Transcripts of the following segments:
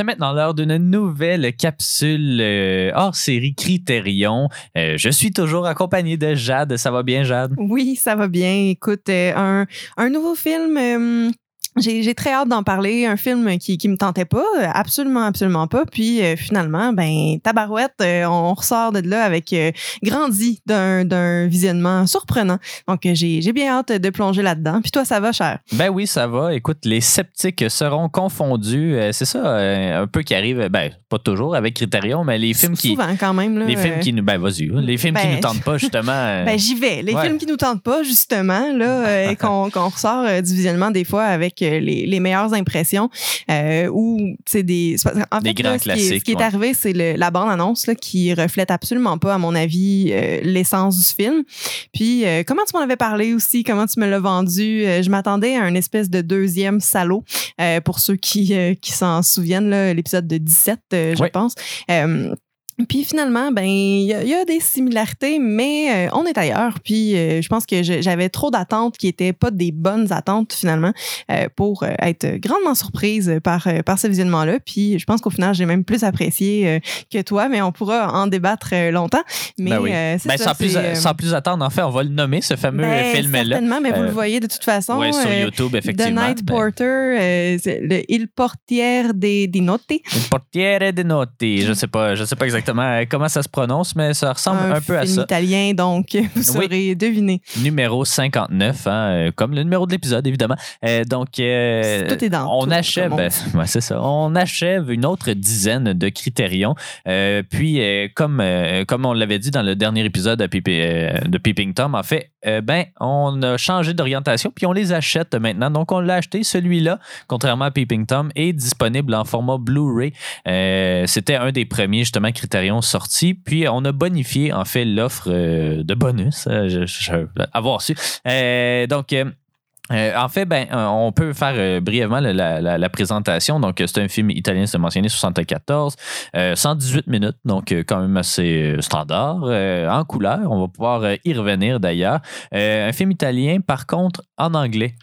C'est maintenant l'heure d'une nouvelle capsule euh, hors série Criterion. Euh, je suis toujours accompagné de Jade. Ça va bien, Jade? Oui, ça va bien. Écoute, euh, un nouveau film. J'ai très hâte d'en parler. Un film qui, qui me tentait pas, absolument, absolument pas. Puis euh, finalement, ben, tabarouette, euh, on ressort de là avec euh, grandi d'un d'un visionnement surprenant. Donc, euh, j'ai j'ai bien hâte de plonger là-dedans. Puis toi, ça va, cher? Ben oui, ça va. Écoute, les sceptiques seront confondus. C'est ça, un peu qui arrive, ben, pas toujours avec Criterion, mais les films qui. Souvent, quand même. Là, Les films qui nous. Ben, vas-y. hein. Les films qui Ben, nous tentent pas, justement. Ben, j'y vais. Les Ouais. films qui nous tentent pas, justement, là, qu'on qu'on ressort du visionnement des fois avec les, les meilleures impressions euh, ou, c'est des. En Des fait, grands là, ce qui est- Ce classiques, qui est, arrivé, c'est la bande-annonce là, qui reflète absolument pas, à mon avis, euh, l'essence du film. Puis, euh, comment tu m'en avais parlé aussi? Comment tu me l'as vendu? Euh, je m'attendais à un espèce de deuxième salaud, euh, pour ceux qui, qui s'en souviennent, l'épisode de 17, euh, je pense. Puis finalement, ben il y, a- il y a des similarités, mais euh, on est ailleurs. Puis euh, je pense que j'avais trop d'attentes qui étaient pas des bonnes attentes finalement euh, pour être grandement surprise par par ce visionnement-là. Puis je pense qu'au final, j'ai même plus apprécié euh, que toi, mais on pourra en débattre longtemps. Mais ben oui. euh, c'est Ben, ça, sans, plus, euh, sans plus attendre, en fait, on va le nommer, ce fameux ben, film-là. Certainement, mais vous Euh, le voyez de toute façon. Ouais, sur YouTube, The effectivement. Night Ben, Porter, euh, le Il Portière des, des Notes. Une portiere de notti. Je sais pas, je sais pas exactement euh, comment ça se prononce, mais ça ressemble un, peu à ça. italien, donc vous Oui. saurez deviner. Numéro 59, hein, euh, comme le numéro de l'épisode, évidemment. Euh, donc, euh, Tout est dans on tout, achève, on ouais, c'est ça. On achève une autre dizaine de critérions. Euh, puis, comme, comme on l'avait dit dans le dernier épisode de, Peep- de Peeping Tom, en fait, ben, on a changé d'orientation, puis on les achète maintenant. Donc, on l'a acheté. Celui-là, contrairement à Peeping Tom, est disponible en format Blu-ray. C'était un des premiers, justement, critérions sortis. Puis, on a bonifié, en fait, l'offre euh, de bonus. euh, je, je- avoir su. Euh, donc, euh, en fait, ben, euh, on peut faire euh, brièvement la, la- présentation. Donc, c'est un film italien, c'est mentionné, 74, euh, 118 minutes, donc quand même assez standard, en couleur. On va pouvoir y revenir d'ailleurs. Un film italien, par contre, en anglais.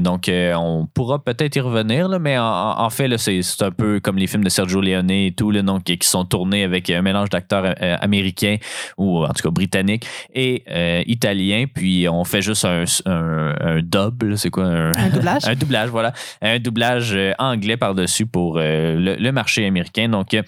Donc, on pourra peut-être y revenir, mais en, fait, c'est un peu comme les films de Sergio Leone et tout, donc, qui sont tournés avec un mélange d'acteurs américains ou en tout cas britanniques et italiens. Puis, on fait juste un, un dub, c'est quoi? Un, Un doublage? un doublage, voilà. Un doublage euh, anglais par-dessus pour euh, le, le marché américain. Donc, euh,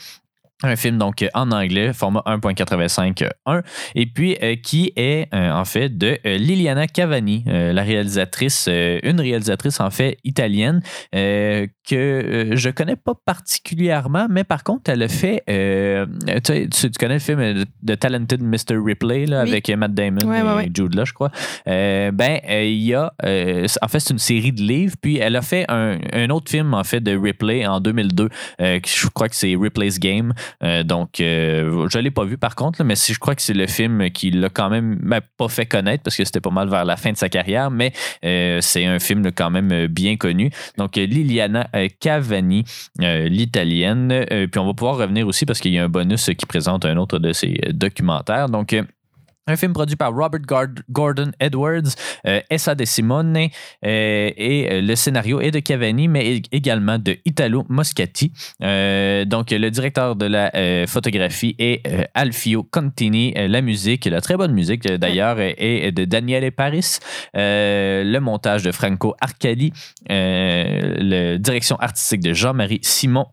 un film donc en anglais, format 1.85.1, et puis euh, qui est euh, en fait de euh, Liliana Cavani, la réalisatrice, une réalisatrice en fait italienne que je connais pas particulièrement, mais par contre elle a fait, tu, connais le film de Talented Mr. Ripley là, Oui. avec Matt Damon Ouais, et ouais, ouais. Jude Law, je crois. Ben il y a, en fait c'est une série de livres, puis elle a fait un, un autre film en fait de Ripley en 2002, euh, que je crois que c'est Ripley's Game. Euh, donc, euh, je ne l'ai pas vu par contre, là, mais si je crois que c'est le film qui l'a quand même ben, pas fait connaître parce que c'était pas mal vers la fin de sa carrière, mais euh, c'est un film quand même bien connu. Donc, Liliana Cavani, l'italienne. Puis on va pouvoir revenir aussi parce qu'il y a un bonus qui présente un autre de ses documentaires. Donc, un film produit par Robert Gordon Edwards, euh, Essa De Simone, euh, et euh, le scénario est de Cavani, mais ég- également de Italo Moscati. Euh, donc, le directeur de la photographie est Alfio Contini. La musique, la très bonne musique d'ailleurs, est, de Daniele Paris. Le montage de Franco Arcali. La direction artistique de Jean-Marie Simon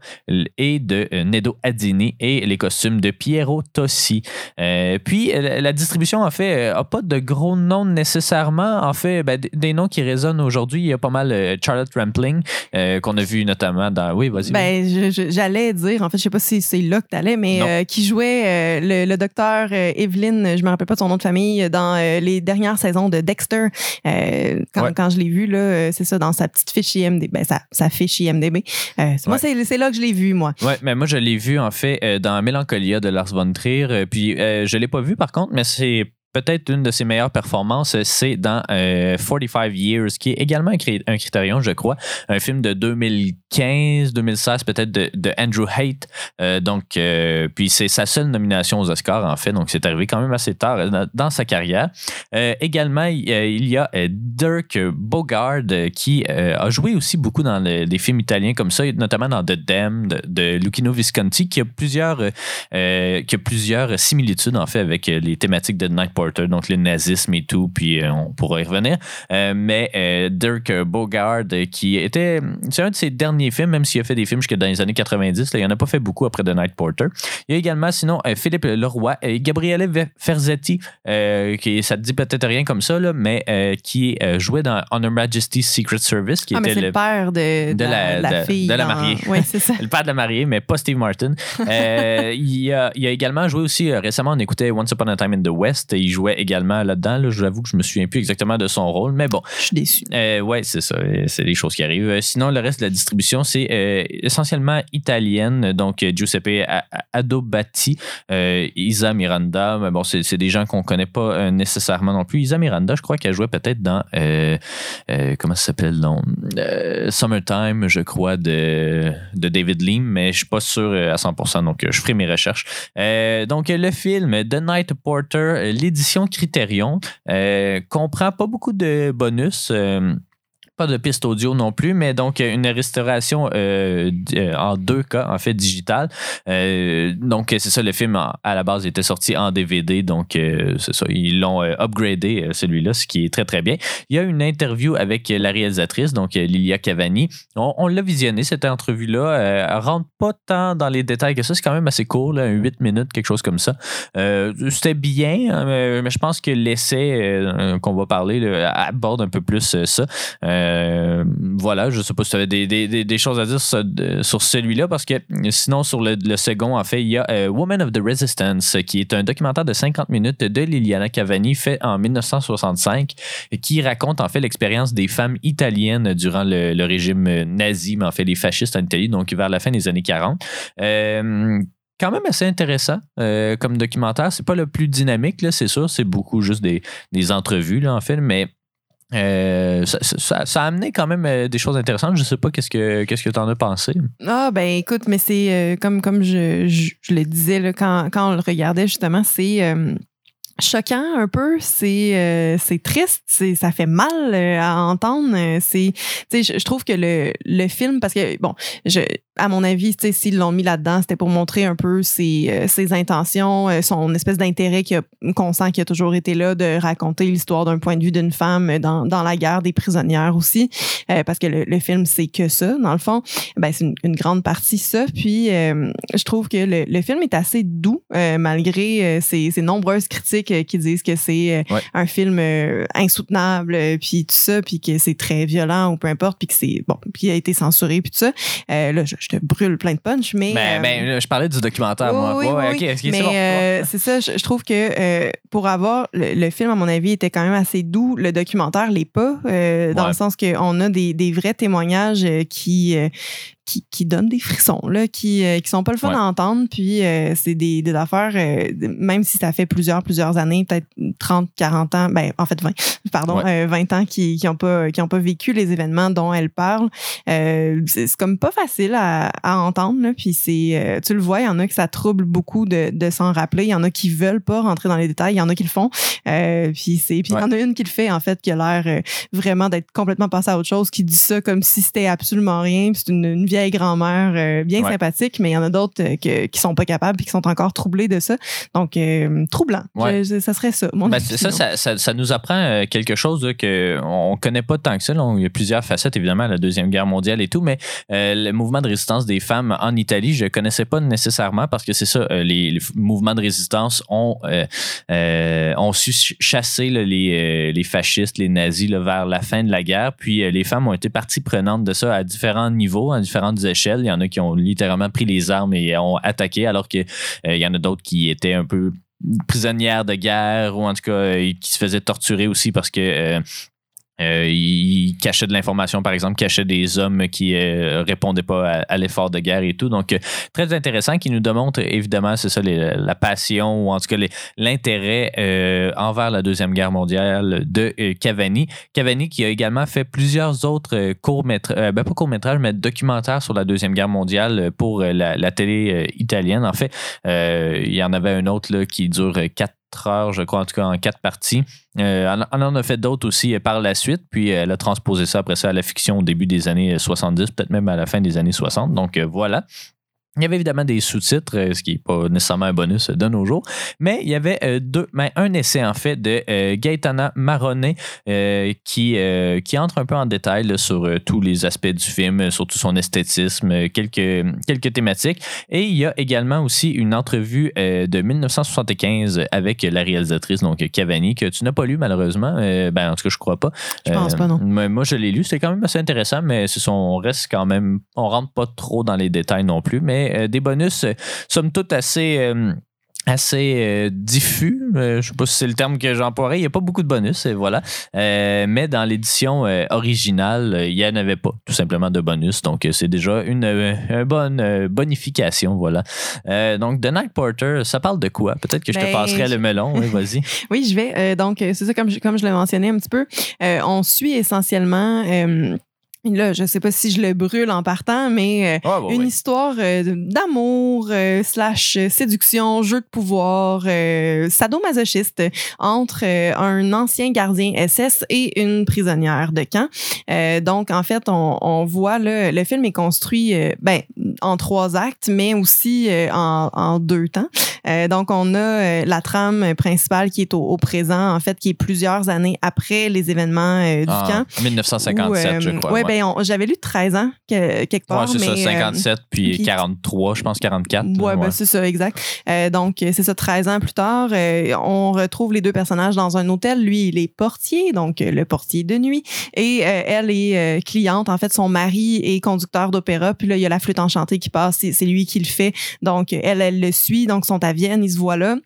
et de Nedo Adini et les costumes de Piero Tossi. Puis, la- la distribution, en fait, n'a pas de gros noms nécessairement. En fait, ben, des noms qui résonnent aujourd'hui, il y a pas mal euh, Charlotte Rampling, euh, qu'on a vu notamment dans. Oui, vas-y. Ben, j'allais dire, en fait, je sais pas si c'est là que t'allais, mais Non. euh, qui jouait euh, le, le docteur euh, Evelyn, je me rappelle pas son nom de famille, dans euh, les dernières saisons de Dexter. Euh, quand, Ouais. quand je l'ai vu, là, euh, c'est ça, dans sa petite fiche IMDB, ben, sa, sa fiche IMDB. Euh, Moi, c'est là que je l'ai vu, moi. Ouais, mais moi, je l'ai vu, en fait, euh, dans Mélancolia de Lars von Trier. Euh, puis, euh, je l'ai pas vu, par contre, mais c'est really peut-être une de ses meilleures performances, c'est dans euh, 45 Years, qui est également un, cri- un critérium, je crois, un film de 2015, 2016 peut-être de, Andrew Haight. Euh, donc, euh, puis c'est sa seule nomination aux Oscars en fait, donc c'est arrivé quand même assez tard euh, dans, sa carrière. également, il y a Dirk Bogard qui a joué aussi beaucoup dans des films italiens comme ça, notamment dans The Dam de, de Lucchino Visconti, qui a plusieurs qui a plusieurs similitudes en fait avec les thématiques de Night Porter, donc le nazisme et tout, puis on pourra y revenir. mais Dirk Bogard qui était c'est un de ses derniers films, même s'il a fait des films jusque dans les années 90. Là, il n'en a pas fait beaucoup après The Night Porter. Il y a également, sinon, euh, Philippe Leroy et Gabriele Ferzetti, euh, qui, ça te dit peut-être rien comme ça, là, mais euh, qui jouait dans On Her Majesty's Secret Service, qui ah, était le, père de, de, la, fille. De la mariée. Oui, c'est ça. le père de la mariée, mais pas Steve Martin. il, a, il, a, également joué aussi, récemment, on écoutait Once Upon a Time in the West. Il jouait également là-dedans. Là, J'avoue que je me souviens plus exactement de son rôle, mais bon. Je suis déçu. ouais, c'est ça. C'est des choses qui arrivent. sinon, le reste de la distribution, c'est essentiellement italienne. Donc, Giuseppe Adobati, euh, Isa Miranda. Mais bon, c'est des gens qu'on connaît pas euh, nécessairement non plus. Isa Miranda, je crois qu'elle jouait peut-être dans. Euh, comment ça s'appelle non? Summertime, je crois, de, de David Lean, mais je suis pas sûr à 100%. Donc, je ferai mes recherches. donc, le film The Night Porter, l'édition Criterion, comprend pas beaucoup de bonus pas de piste audio non plus, mais donc une restauration euh, euh, en deux cas, en fait, digital. Euh, donc, c'est ça, le film à la base était sorti en DVD, donc c'est ça, ils l'ont upgradé celui-là, ce qui est très très bien. Il y a une interview avec la réalisatrice, donc Lilia Cavani. On, l'a visionné, cette entrevue-là. elle rentre pas tant dans les détails que ça, c'est quand même assez court, là, 8 minutes, quelque chose comme ça. C'était bien, hein, mais je pense que l'essai qu'on va parler aborde un peu plus ça. Euh, voilà, je sais pas si tu avais des, choses à dire sur, celui-là, parce que sinon, sur le, second, en fait, il y a euh, Woman of the Resistance, qui est un documentaire de 50 minutes de Liliana Cavani, fait en 1965, qui raconte en fait l'expérience des femmes italiennes durant le, régime nazi, mais en fait les fascistes en Italie, donc vers la fin des années 40 euh, quand même assez intéressant comme documentaire. C'est pas le plus dynamique, c'est sûr. C'est beaucoup juste des, des entrevues, là, en fait, mais euh, ça, a amené quand même euh, des choses intéressantes. Je sais pas qu'est-ce que qu'est-ce que tu en as pensé. Ah ben écoute, mais c'est euh, comme comme je, je, le disais là, quand, quand on le regardait justement, c'est choquant un peu, c'est euh, c'est triste, c'est ça fait mal euh, à entendre, c'est tu sais je, trouve que le, le film parce que bon, je à mon avis, tu sais s'ils l'ont mis là-dedans, c'était pour montrer un peu ses, euh, ses intentions, son espèce d'intérêt qu'on sent qui a toujours été là de raconter l'histoire d'un point de vue d'une femme dans, dans la guerre des prisonnières aussi parce que le, le film c'est que ça dans le fond, ben c'est une, une, grande partie ça puis je trouve que le, le film est assez doux malgré ses, ses nombreuses critiques qui disent que c'est euh, un film euh, insoutenable, euh, puis tout ça, puis que c'est très violent ou peu importe, puis que c'est bon, puis il a été censuré, puis tout ça. là, je, te brûle plein de punch, mais. Ben, ben je parlais du documentaire, moi. Oui, oui, mais c'est ça, je, trouve que pour avoir le, film, à mon avis, était quand même assez doux. Le documentaire l'est pas, dans le sens qu'on a des, des vrais témoignages qui qui, qui donnent des frissons, là, qui, euh, qui sont pas le fun à entendre. Puis euh, c'est des, des affaires, euh, même si ça fait plusieurs, plusieurs années, peut-être 30, 40 ans, ben en fait 20, pardon, 20 ans qui qui ont pas qui ont pas vécu les événements dont elle parle. c'est comme pas facile à, à entendre. Là, puis c'est, tu le vois, il y en a que ça trouble beaucoup de, de s'en rappeler. Il y en a qui veulent pas rentrer dans les détails. Il y en a qui le font. puis c'est, puis il y en a une qui le fait en fait, qui a l'air vraiment d'être complètement passée à autre chose, qui dit ça comme si c'était absolument rien. c'est une, une vieille grand-mère euh, bien sympathique, mais il y en a d'autres euh, qui qui sont pas capables et qui sont encore troublés de ça. Donc, euh, troublant. ça serait ça. Ben, ça, ça, ça, nous apprend quelque chose qu'on ne connaît pas tant que ça. il y a plusieurs facettes, évidemment, la Deuxième Guerre mondiale et tout, mais le mouvement de résistance des femmes en Italie, je ne connaissais pas nécessairement parce que c'est ça, les, mouvements de résistance ont, ont su chasser les, les fascistes, les nazis vers la fin de la guerre. Puis les femmes ont été partie prenante de ça à différents niveaux, à différents échelles. Il y en a qui ont littéralement pris les armes et ont attaqué, alors qu'il euh, y en a d'autres qui étaient un peu prisonnières de guerre ou en tout cas euh, qui se faisaient torturer aussi parce que euh, Euh, il cachait de l'information, par exemple, cachait des hommes qui euh, répondaient pas à, l'effort de guerre et tout. Donc, euh, très intéressant, qui nous démontre évidemment, c'est ça, la passion ou en tout cas l'intérêt envers la Deuxième Guerre mondiale de Cavani. Cavani qui a également fait plusieurs autres courts-métrages, ben pas courts-métrages, mais documentaires sur la Deuxième Guerre mondiale pour la, télé italienne. En fait, il y en avait un autre là, qui dure heures, je crois, en tout cas en quatre parties. Euh, on en a fait d'autres aussi euh, par la suite, puis euh, elle a transposé ça après ça à la fiction au début des années 70, peut-être même à la fin des années 60. Donc voilà. Il y avait évidemment des sous-titres, euh, ce qui n'est pas nécessairement un bonus de nos jours, mais il y avait euh, deux, mais un essai en fait de euh, Gaetana Marone qui, qui entre un peu en détail sur tous les aspects du film, surtout son esthétisme, quelques, quelques thématiques. Et il y a également aussi une entrevue de 1975 avec la réalisatrice, donc Cavani, que tu n'as pas lu malheureusement. ben, en tout cas, je crois pas. Je pense pas, non. Moi, je l'ai lu, c'était quand même assez intéressant, mais on reste quand même, on rentre pas trop dans les détails non plus, mais euh, des bonus, euh, somme toute, assez euh, assez diffus. je je sais pas si c'est le terme que j'emploierais. Il n'y a pas beaucoup de bonus, et voilà. mais dans l'édition originale, il n'y en avait pas, tout simplement, de bonus. Donc, c'est déjà une, bonne bonification, voilà. donc, The Night Porter, ça parle de quoi? Peut-être que je te ben, passerai le melon. Oui, vas-y. oui, je vais. donc, c'est ça, comme je, comme je l'ai mentionné un petit peu, on suit essentiellement Là, je sais pas si je le brûle en partant, mais euh, ah, bah une histoire euh, d'amour euh, slash séduction, jeu de pouvoir, sadomasochiste entre un ancien gardien SS et une prisonnière de camp. donc, en fait, on, on voit là, le film est construit ben, en trois actes, mais aussi en, en, deux temps. donc, on a la trame principale qui est au, présent, en fait, qui est plusieurs années après les événements du ah, camp. 1957, je crois. Ouais, ben, j'avais lu 13 ans quelque part. Ouais, c'est ça, 57 euh, puis, 43, je pense 44. Ouais, ben, c'est ça, exact. Euh, donc, c'est ça, 13 ans plus tard, euh, on retrouve les deux personnages dans un hôtel. Lui, il est portier, donc le portier de nuit, et elle est cliente. En fait, son mari est conducteur d'opéra, puis là, il y a la flûte enchantée qui passe, c'est lui qui le fait. Donc, elle, elle le suit, donc sont à Vienne, ils se voient là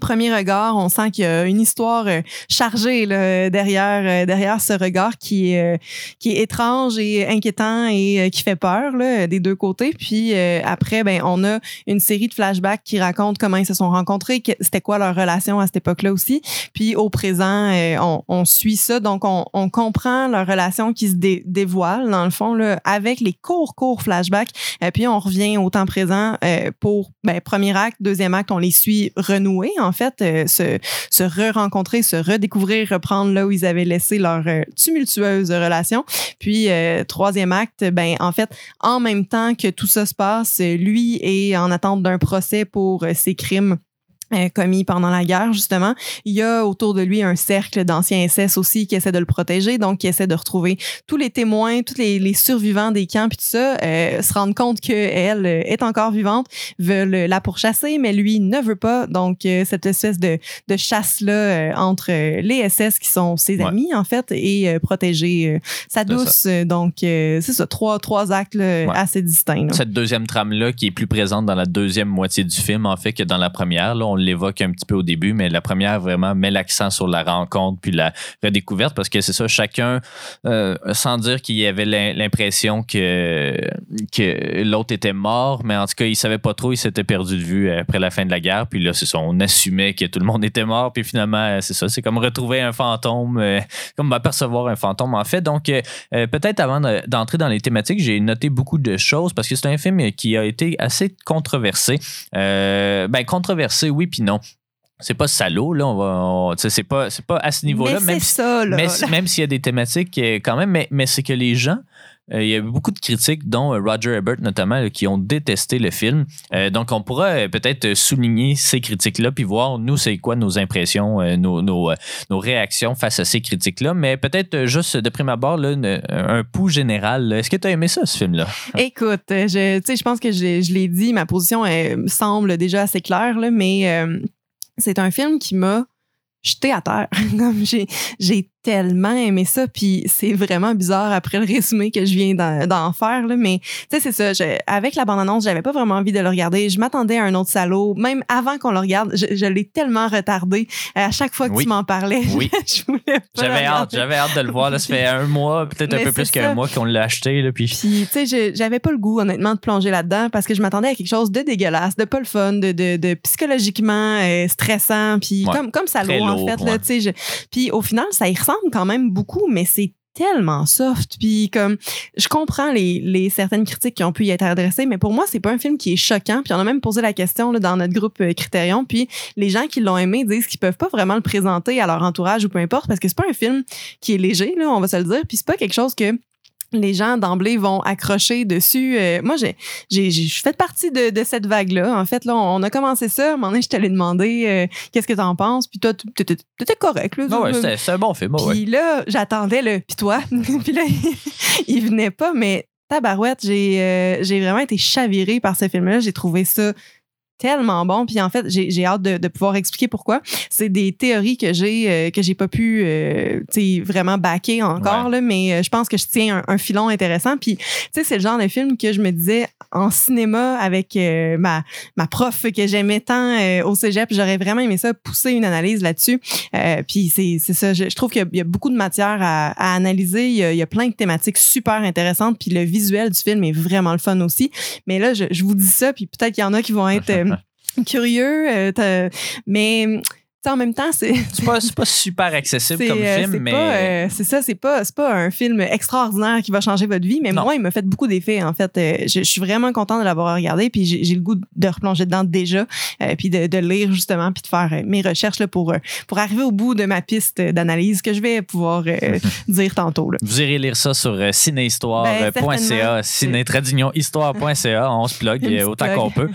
premier regard, on sent qu'il y a une histoire euh, chargée là, derrière euh, derrière ce regard qui est euh, qui est étrange et inquiétant et qui fait peur là, des deux côtés. Puis après, ben on a une série de flashbacks qui racontent comment ils se sont rencontrés, c'était quoi leur relation à cette époque-là aussi. Puis au présent, on, on, suit ça, donc on, on, comprend leur relation qui se dévoile dans le fond là, avec les courts courts flashbacks. Puis on revient au temps présent pour ben, premier acte, deuxième acte, on les suit renouer en fait, euh, se, re-rencontrer, se redécouvrir, reprendre là où ils avaient laissé leur euh, tumultueuse relation. Puis, euh, troisième acte, ben, en fait, en même temps que tout ça se passe, lui est en attente d'un procès pour ses crimes commis pendant la guerre, justement. Il y a autour de lui un cercle d'anciens SS aussi qui essaie de le protéger, donc qui essaie de retrouver tous les témoins, tous les, les survivants des camps, puis tout ça, euh, se rendre compte qu'elle euh, est encore vivante, veulent la pourchasser, mais lui ne veut pas. Donc, cette espèce de, de chasse-là entre les SS qui sont ses amis, en fait, et protéger sa douce. Donc, c'est ça, trois, trois actes assez distincts. Cette deuxième trame-là qui est plus présente dans la deuxième moitié du film, en fait, que dans la première. Là, on l'évoque un petit peu au début, mais la première vraiment met l'accent sur la rencontre puis la redécouverte parce que c'est ça, chacun, euh, sans dire qu'il avait l'impression que, que l'autre était mort, mais en tout cas, il savait pas trop, il s'était perdu de vue après la fin de la guerre. Puis là, c'est ça, on assumait que tout le monde était mort, puis finalement, c'est ça, c'est comme retrouver un fantôme, euh, comme apercevoir un fantôme en fait. Donc, euh, peut-être avant d'entrer dans les thématiques, j'ai noté beaucoup de choses parce que c'est un film qui a été assez controversé. ben, controversé, oui, puis non. C'est pas salaud là on va c'est pas c'est pas à ce niveau là même ça, même s'il y a des thématiques euh, quand même mais, mais c'est que les gens il y a beaucoup de critiques, dont euh, Roger Ebert notamment, qui ont détesté le film. donc, on pourra peut-être souligner ces critiques-là, puis voir, nous, c'est quoi nos impressions, nos, réactions face à ces critiques-là. Mais peut-être juste de prime abord, un pouls général. Est-ce que tu as aimé ça, ce film-là? Écoute, je, je pense que je, l'ai dit, ma position elle, semble déjà assez claire, mais c'est un film qui m'a jeté à terre. J'ai tellement aimé ça, puis c'est vraiment bizarre après le résumé que je viens d'en faire, là, mais tu sais, c'est ça. avec la bande-annonce, j'avais pas vraiment envie de le regarder. Je m'attendais à un autre salaud. Même avant qu'on le regarde, je, l'ai tellement retardé. À chaque fois que tu m'en parlais, oui. je voulais pas J'avais hâte, j'avais hâte de le voir. Là, ça fait un mois, peut-être un peu plus qu'un mois qu'on l'a acheté. Là, puis, puis tu sais, j'avais pas le goût, honnêtement, de plonger là-dedans parce que je m'attendais à quelque chose de dégueulasse, de pas le fun, de, de, psychologiquement euh, stressant, puis comme, comme salaud, en fait. Là, je, puis au final, ça y ressemble quand même beaucoup, mais c'est tellement soft. Puis comme, je comprends les, les, certaines critiques qui ont pu y être adressées, mais pour moi, c'est pas un film qui est choquant. Puis on a même posé la question là, dans notre groupe euh, Critérion. Puis les gens qui l'ont aimé disent qu'ils peuvent pas vraiment le présenter à leur entourage ou peu importe, parce que c'est pas un film qui est léger, là, on va se le dire. Puis c'est pas quelque chose que les gens d'emblée vont accrocher dessus. Euh, moi, j'ai, j'ai, je fais partie de, de cette vague-là. En fait, là, on a commencé ça. À un moment donné, je t'allais demander euh, qu'est-ce que t'en penses? Puis toi, t'étais correct. Là, ah ouais, c'est un bon film. Puis là, j'attendais le. Puis toi. puis là, il venait pas. Mais tabarouette, j'ai, euh, j'ai vraiment été chavirée par ce film-là. J'ai trouvé ça tellement bon. Puis en fait, j'ai hâte de, de, pouvoir expliquer pourquoi. C'est des théories que j'ai euh, que j'ai pas pu euh, vraiment backer encore, là, mais euh, je pense que je tiens un, filon intéressant. Puis tu sais, c'est le genre de film que je me disais en cinéma avec euh, ma, ma prof que j'aimais tant au cégep. J'aurais vraiment aimé ça, pousser une analyse là-dessus. puis c'est ça, je, trouve qu'il y, a beaucoup de matière à, à analyser. Il y, a, il y, a, plein de thématiques super intéressantes. Puis le visuel du film est vraiment le fun aussi. Mais là, je, je vous dis ça, puis peut-être qu'il y en a qui vont être curieux, euh, mais en même temps, c'est. C'est pas, pas, super accessible comme euh, film, mais. Euh, c'est ça, c'est pas, pas un film extraordinaire qui va changer votre vie, mais moi, il m'a fait beaucoup d'effets, en fait. je, suis vraiment contente de l'avoir regardé, puis j'ai le goût de replonger dedans déjà, puis de, de, lire justement, puis de faire mes recherches là, pour, pour arriver au bout de ma piste d'analyse que je vais pouvoir dire tantôt. Là. Vous irez lire ça sur cinéhistoire.ca, ben, ciné-histoire.ca, on se plug autant qu'on peut.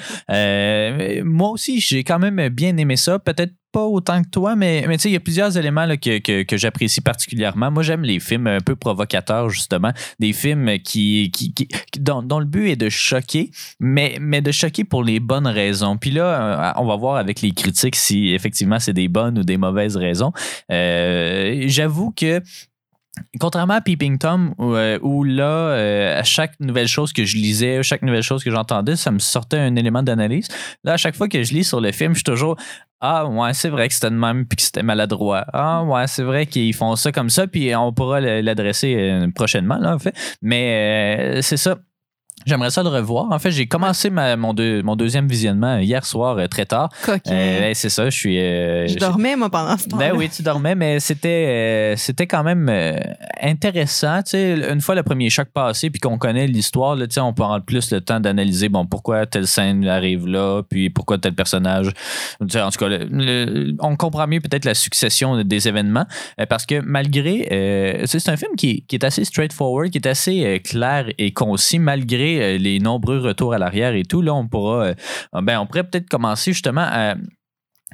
moi aussi, j'ai quand même bien aimé ça. Peut-être pas autant que toi, mais, mais tu sais, il y a plusieurs éléments que, que, j'apprécie particulièrement. Moi, j'aime les films un peu provocateurs, justement. Des films qui, qui, dont, le but est de choquer, mais, mais de choquer pour les bonnes raisons. Puis là, euh, on va voir avec les critiques si effectivement c'est des bonnes ou des mauvaises raisons. Euh, j'avoue que Contrairement à Peeping Tom, où, euh, là, euh, à chaque nouvelle chose que je lisais, chaque nouvelle chose que j'entendais, ça me sortait un élément d'analyse. Là, à chaque fois que je lis sur le film, je suis toujours Ah, ouais, c'est vrai que c'était de même puis que c'était maladroit. Ah, ouais, c'est vrai qu'ils font ça comme ça, puis on pourra l'adresser euh, prochainement, là, en fait. Mais c'est ça. J'aimerais ça le revoir. En fait, j'ai commencé mon, mon deuxième visionnement hier soir euh, très tard. Euh, c'est ça, je suis. Euh, je dormais, moi, pendant ce temps. Ben oui, tu dormais, mais c'était c'était quand même intéressant. Tu sais, une fois le premier choc passé, puis qu'on connaît l'histoire, tu sais, on prendre plus le temps d'analyser bon, pourquoi telle scène arrive là, puis pourquoi tel personnage. en tout cas, on comprend mieux peut-être la succession des événements. parce que malgré. c'est un film qui, qui, est assez straightforward, qui est assez clair et concis, malgré euh, les nombreux retours à l'arrière et tout, là, on pourra. Euh, ben, on pourrait peut-être commencer justement à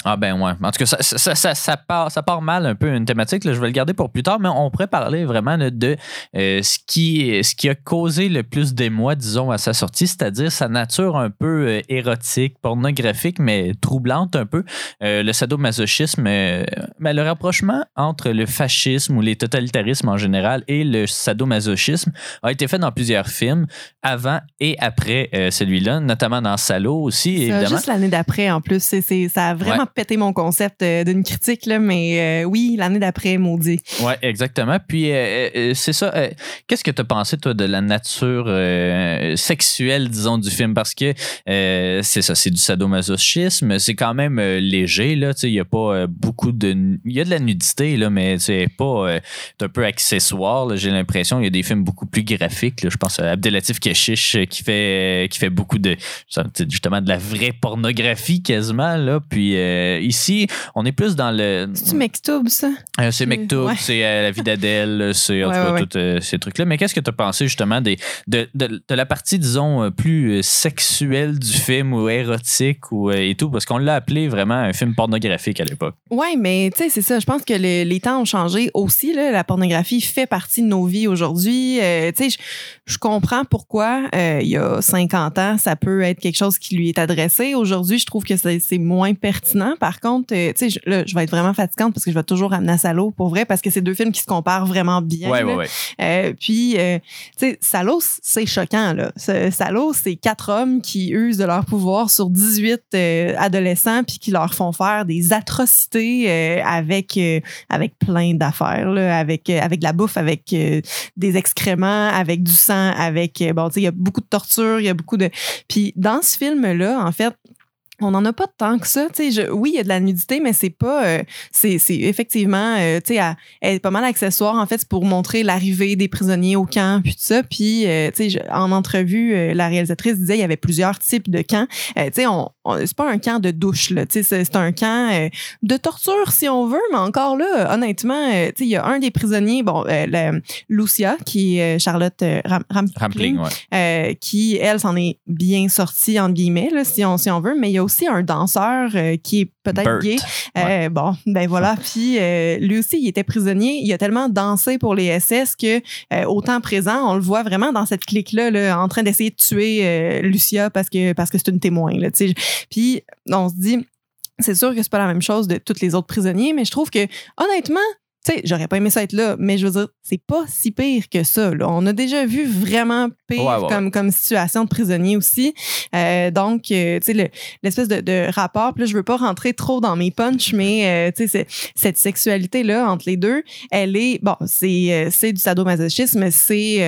ah ben ouais. En tout cas, ça, ça, ça, part, ça part mal un peu une thématique. Là. Je vais le garder pour plus tard, mais on pourrait parler vraiment de euh, ce, qui, ce qui a causé le plus d'émoi, disons, à sa sortie, c'est-à-dire sa nature un peu euh, érotique, pornographique, mais troublante un peu. Euh, le sadomasochisme, mais le rapprochement entre le fascisme ou les totalitarismes en général et le sadomasochisme a été fait dans plusieurs films, avant et après celui-là, notamment dans Salo aussi, évidemment. Juste l'année d'après, en plus. C'est, ça a vraiment pété mon concept euh, d'une critique, là, mais euh, oui, l'année d'après, maudit. Oui, exactement. Puis, euh, c'est ça. Qu'est-ce que tu as pensé, toi, de la nature sexuelle, disons, du film? Parce que c'est ça, c'est du sadomasochisme. C'est quand même léger, là. Il n'y a pas beaucoup de. Il y a de la nudité, là, mais c'est pas. c'est un peu accessoire, j'ai l'impression. Il y a des films beaucoup plus graphiques. Je pense à Abdelatif Keshish qui fait, qui fait beaucoup de. Justement, de la vraie pornographie quasiment, là. Puis. Euh, ici, on est plus dans le. C'est Mektoub, ça? Euh, c'est Mektoub, c'est euh, La vie d'Adèle, c'est cas tous ces trucs-là. Mais qu'est-ce que tu as pensé justement des, de, de, la partie, disons, plus sexuelle du film ou érotique ou, et tout? Parce qu'on l'a appelé vraiment un film pornographique à l'époque. Oui, mais tu sais, c'est ça. Je pense que les temps ont changé aussi. Là, la pornographie fait partie de nos vies aujourd'hui. tu sais, je comprends pourquoi il y a 50 ans, ça peut être quelque chose qui lui est adressé. Aujourd'hui, je trouve que c'est moins pertinent pertinent. Par contre, euh, tu sais, je- là, je vais être vraiment fatigante parce que je vais toujours amener à Salo pour vrai parce que c'est deux films qui se comparent vraiment bien. Ouais, ouais, ouais. Euh, puis, euh, tu sais, Salos, c'est choquant, là. Salos, c'est quatre hommes qui usent de leur pouvoir sur 18 euh, adolescents puis qui leur font faire des atrocités avec, avec plein d'affaires, là, avec, avec de la bouffe, avec des excréments, avec du sang, avec, bon, tu sais, il y a beaucoup de torture, il y a beaucoup de... Puis dans ce film-là, en fait, on n'en a pas tant que ça. Je- oui, il y a de la nudité, mais c'est pas. euh, c'est effectivement, euh, tu sais, elle est pas mal accessoire. En fait, pour montrer l'arrivée des prisonniers au camp, puis tout ça. Puis, euh, tu sais, en entrevue, euh, la réalisatrice disait il y avait plusieurs types de camps. Euh, tu sais, on, on- c'est pas un camp de douche, là. Tu sais, c'est un camp de torture, si on veut, mais encore là, honnêtement, tu sais, il y a un des prisonniers, bon, le- Lucia, qui est Charlotte Ram- Rampling, Rampling, ouais. qui, elle, s'en est bien sortie, entre guillemets, là, si, on, si on veut. Mais il y a aussi un danseur euh, qui est peut-être gay. Euh, Bon, ben voilà. Puis euh, lui aussi, il était prisonnier. Il a tellement dansé pour les SS que, au temps présent, on le voit vraiment dans cette clique-là, là, en train d'essayer de tuer Lucia parce que parce que c'est une témoin. Là. Puis on se dit, c'est sûr que c'est pas la même chose de tous les autres prisonniers, mais je trouve que, honnêtement, tu sais, j'aurais pas aimé ça être là, mais je veux dire, c'est pas si pire que ça. Là. On a déjà vu vraiment pire Ouais, ouais, comme, comme situation de prisonnier aussi. Euh, donc, euh, tu sais, le- l'espèce de, de rapport, puis là, je veux pas rentrer trop dans mes punchs, mais euh, tu sais, cette sexualité-là entre les deux, elle est, bon, c'est c'est du sadomasochisme, c'est,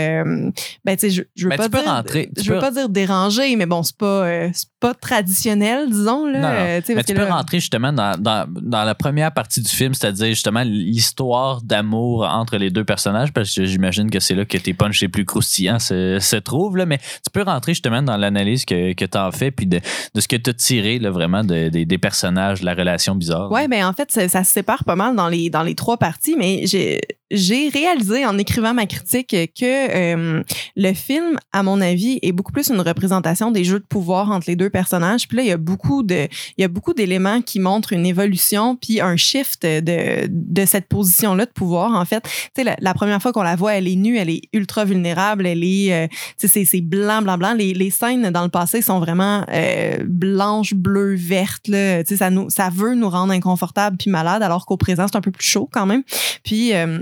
ben, tu sais, je, je veux Ben, pas dire, rentrer, je veux peux- pas dire dérangé, mais bon, c'est pas, pas traditionnel, disons, là. Non, non. Mais parce tu que peux là- rentrer justement dans, dans, dans la première partie du film, c'est-à-dire justement l'histoire d'amour entre les deux personnages, parce que j'imagine que c'est là que tes punchs les plus croustillants se, se trouvent. Là, mais tu peux rentrer justement dans l'analyse que, que tu as fait, puis de, de ce que tu as tiré là, vraiment de- des- personnages, de la relation bizarre. Ouais, ben en fait, ça, ça se sépare pas mal dans les dans les trois parties, mais j'ai j'ai réalisé en écrivant ma critique que euh, le film, à mon avis, est beaucoup plus une représentation des jeux de pouvoir entre les deux personnages. Puis là, il y a beaucoup de il y a beaucoup d'éléments qui montrent une évolution puis un shift de de cette position-là de pouvoir. En fait, tu sais, la, première fois qu'on la voit, elle est nue, elle est ultra vulnérable, elle est, euh, tu sais, c'est blanc, blanc, blanc. Les, les scènes dans le passé sont vraiment euh, blanches, bleues, vertes. Tu sais, ça nous ça veut nous rendre inconfortables puis malades, alors qu'au présent c'est un peu plus chaud quand même. Puis euh,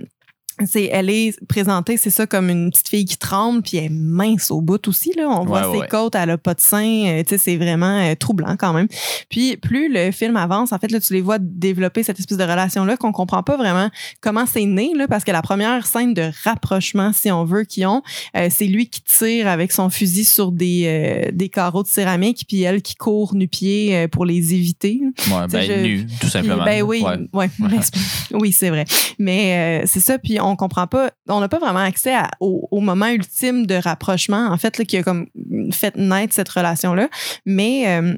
c'est elle est présentée c'est ça comme une petite fille qui tremble puis elle est mince au bout aussi là on voit Ouais, ses côtes elle a pas de sein euh, tu sais c'est vraiment euh, troublant quand même puis plus le film avance en fait là tu les vois développer cette espèce de relation là qu'on comprend pas vraiment comment c'est né là parce que la première scène de rapprochement si on veut qu'ils ont euh, c'est lui qui tire avec son fusil sur des euh, des carreaux de céramique puis elle qui court nu-pied euh, pour les éviter Ouais, ben, je- nu, tout simplement. ben oui, Ouais. oui, c'est vrai. Mais euh, c'est ça, puis on comprend pas, on n'a pas vraiment accès au moment ultime de rapprochement, en fait, là, qui a comme fait naître cette relation-là. Mais euh,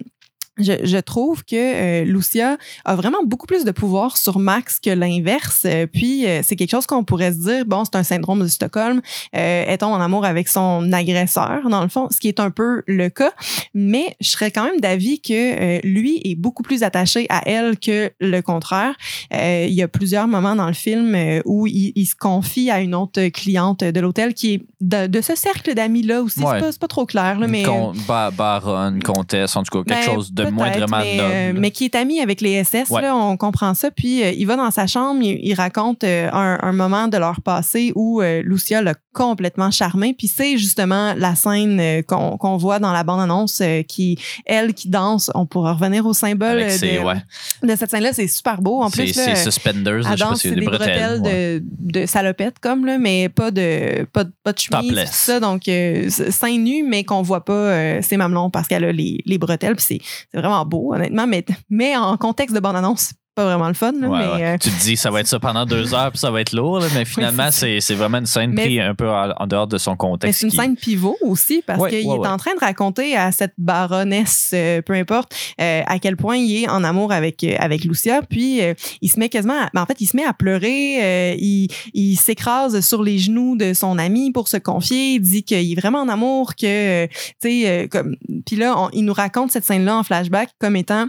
je, je trouve que euh, Lucia a vraiment beaucoup plus de pouvoir sur Max que l'inverse. Euh, puis euh, c'est quelque chose qu'on pourrait se dire, bon, c'est un syndrome de Stockholm. Est-on en amour avec son agresseur, dans le fond, ce qui est un peu le cas. Mais je serais quand même d'avis que lui est beaucoup plus attaché à elle que le contraire. Il y a plusieurs moments dans le film où il, il se confie à une autre cliente de l'hôtel qui est de, de ce cercle d'amis-là aussi. Ouais. C'est pas, trop clair, là, mais... Con- ba- baronne, comtesse, en tout cas, quelque Ben, chose de peut-être, moindrement mais, noble. euh, mais qui est ami avec les SS, Ouais. là, on comprend ça. Puis euh, il va dans sa chambre, il, il raconte euh, un, un moment de leur passé où Lucia l'a complètement charmé. Puis c'est justement la scène euh, qu'on qu'on voit dans la bande-annonce euh, qui, elle qui danse. On pourra revenir au symbole euh, ses- de, ouais. de cette scène-là. C'est super beau. En plus, c'est suspenders, elle danse, c'est des des bretelles, ouais. de, de salopette comme là, mais pas de pas, de- pas de chemise tout ça donc euh, seins nus mais qu'on voit pas euh, ses mamelons parce qu'elle a les, les bretelles puis c'est c'est vraiment beau honnêtement mais mais en contexte de bande annonce c'est pas vraiment le fun là, Ouais, mais ouais. euh, Tu te dis, ça va être ça pendant deux heures, puis ça va être lourd, là, mais finalement, c'est c'est vraiment une scène Mais- prise un peu en, dehors de son contexte. c'est une qui- scène pivot aussi parce Ouais, qu'il est en train de raconter à cette baronesse, euh, peu importe, euh, à quel point il est en amour avec avec Lucia. Puis il se met quasiment, à- ben, en fait, il se met à pleurer. il il s'écrase sur les genoux de son ami pour se confier. Il dit qu'il est vraiment en amour, que tu sais, comme. Puis là, on- il nous raconte cette scène-là en flashback comme étant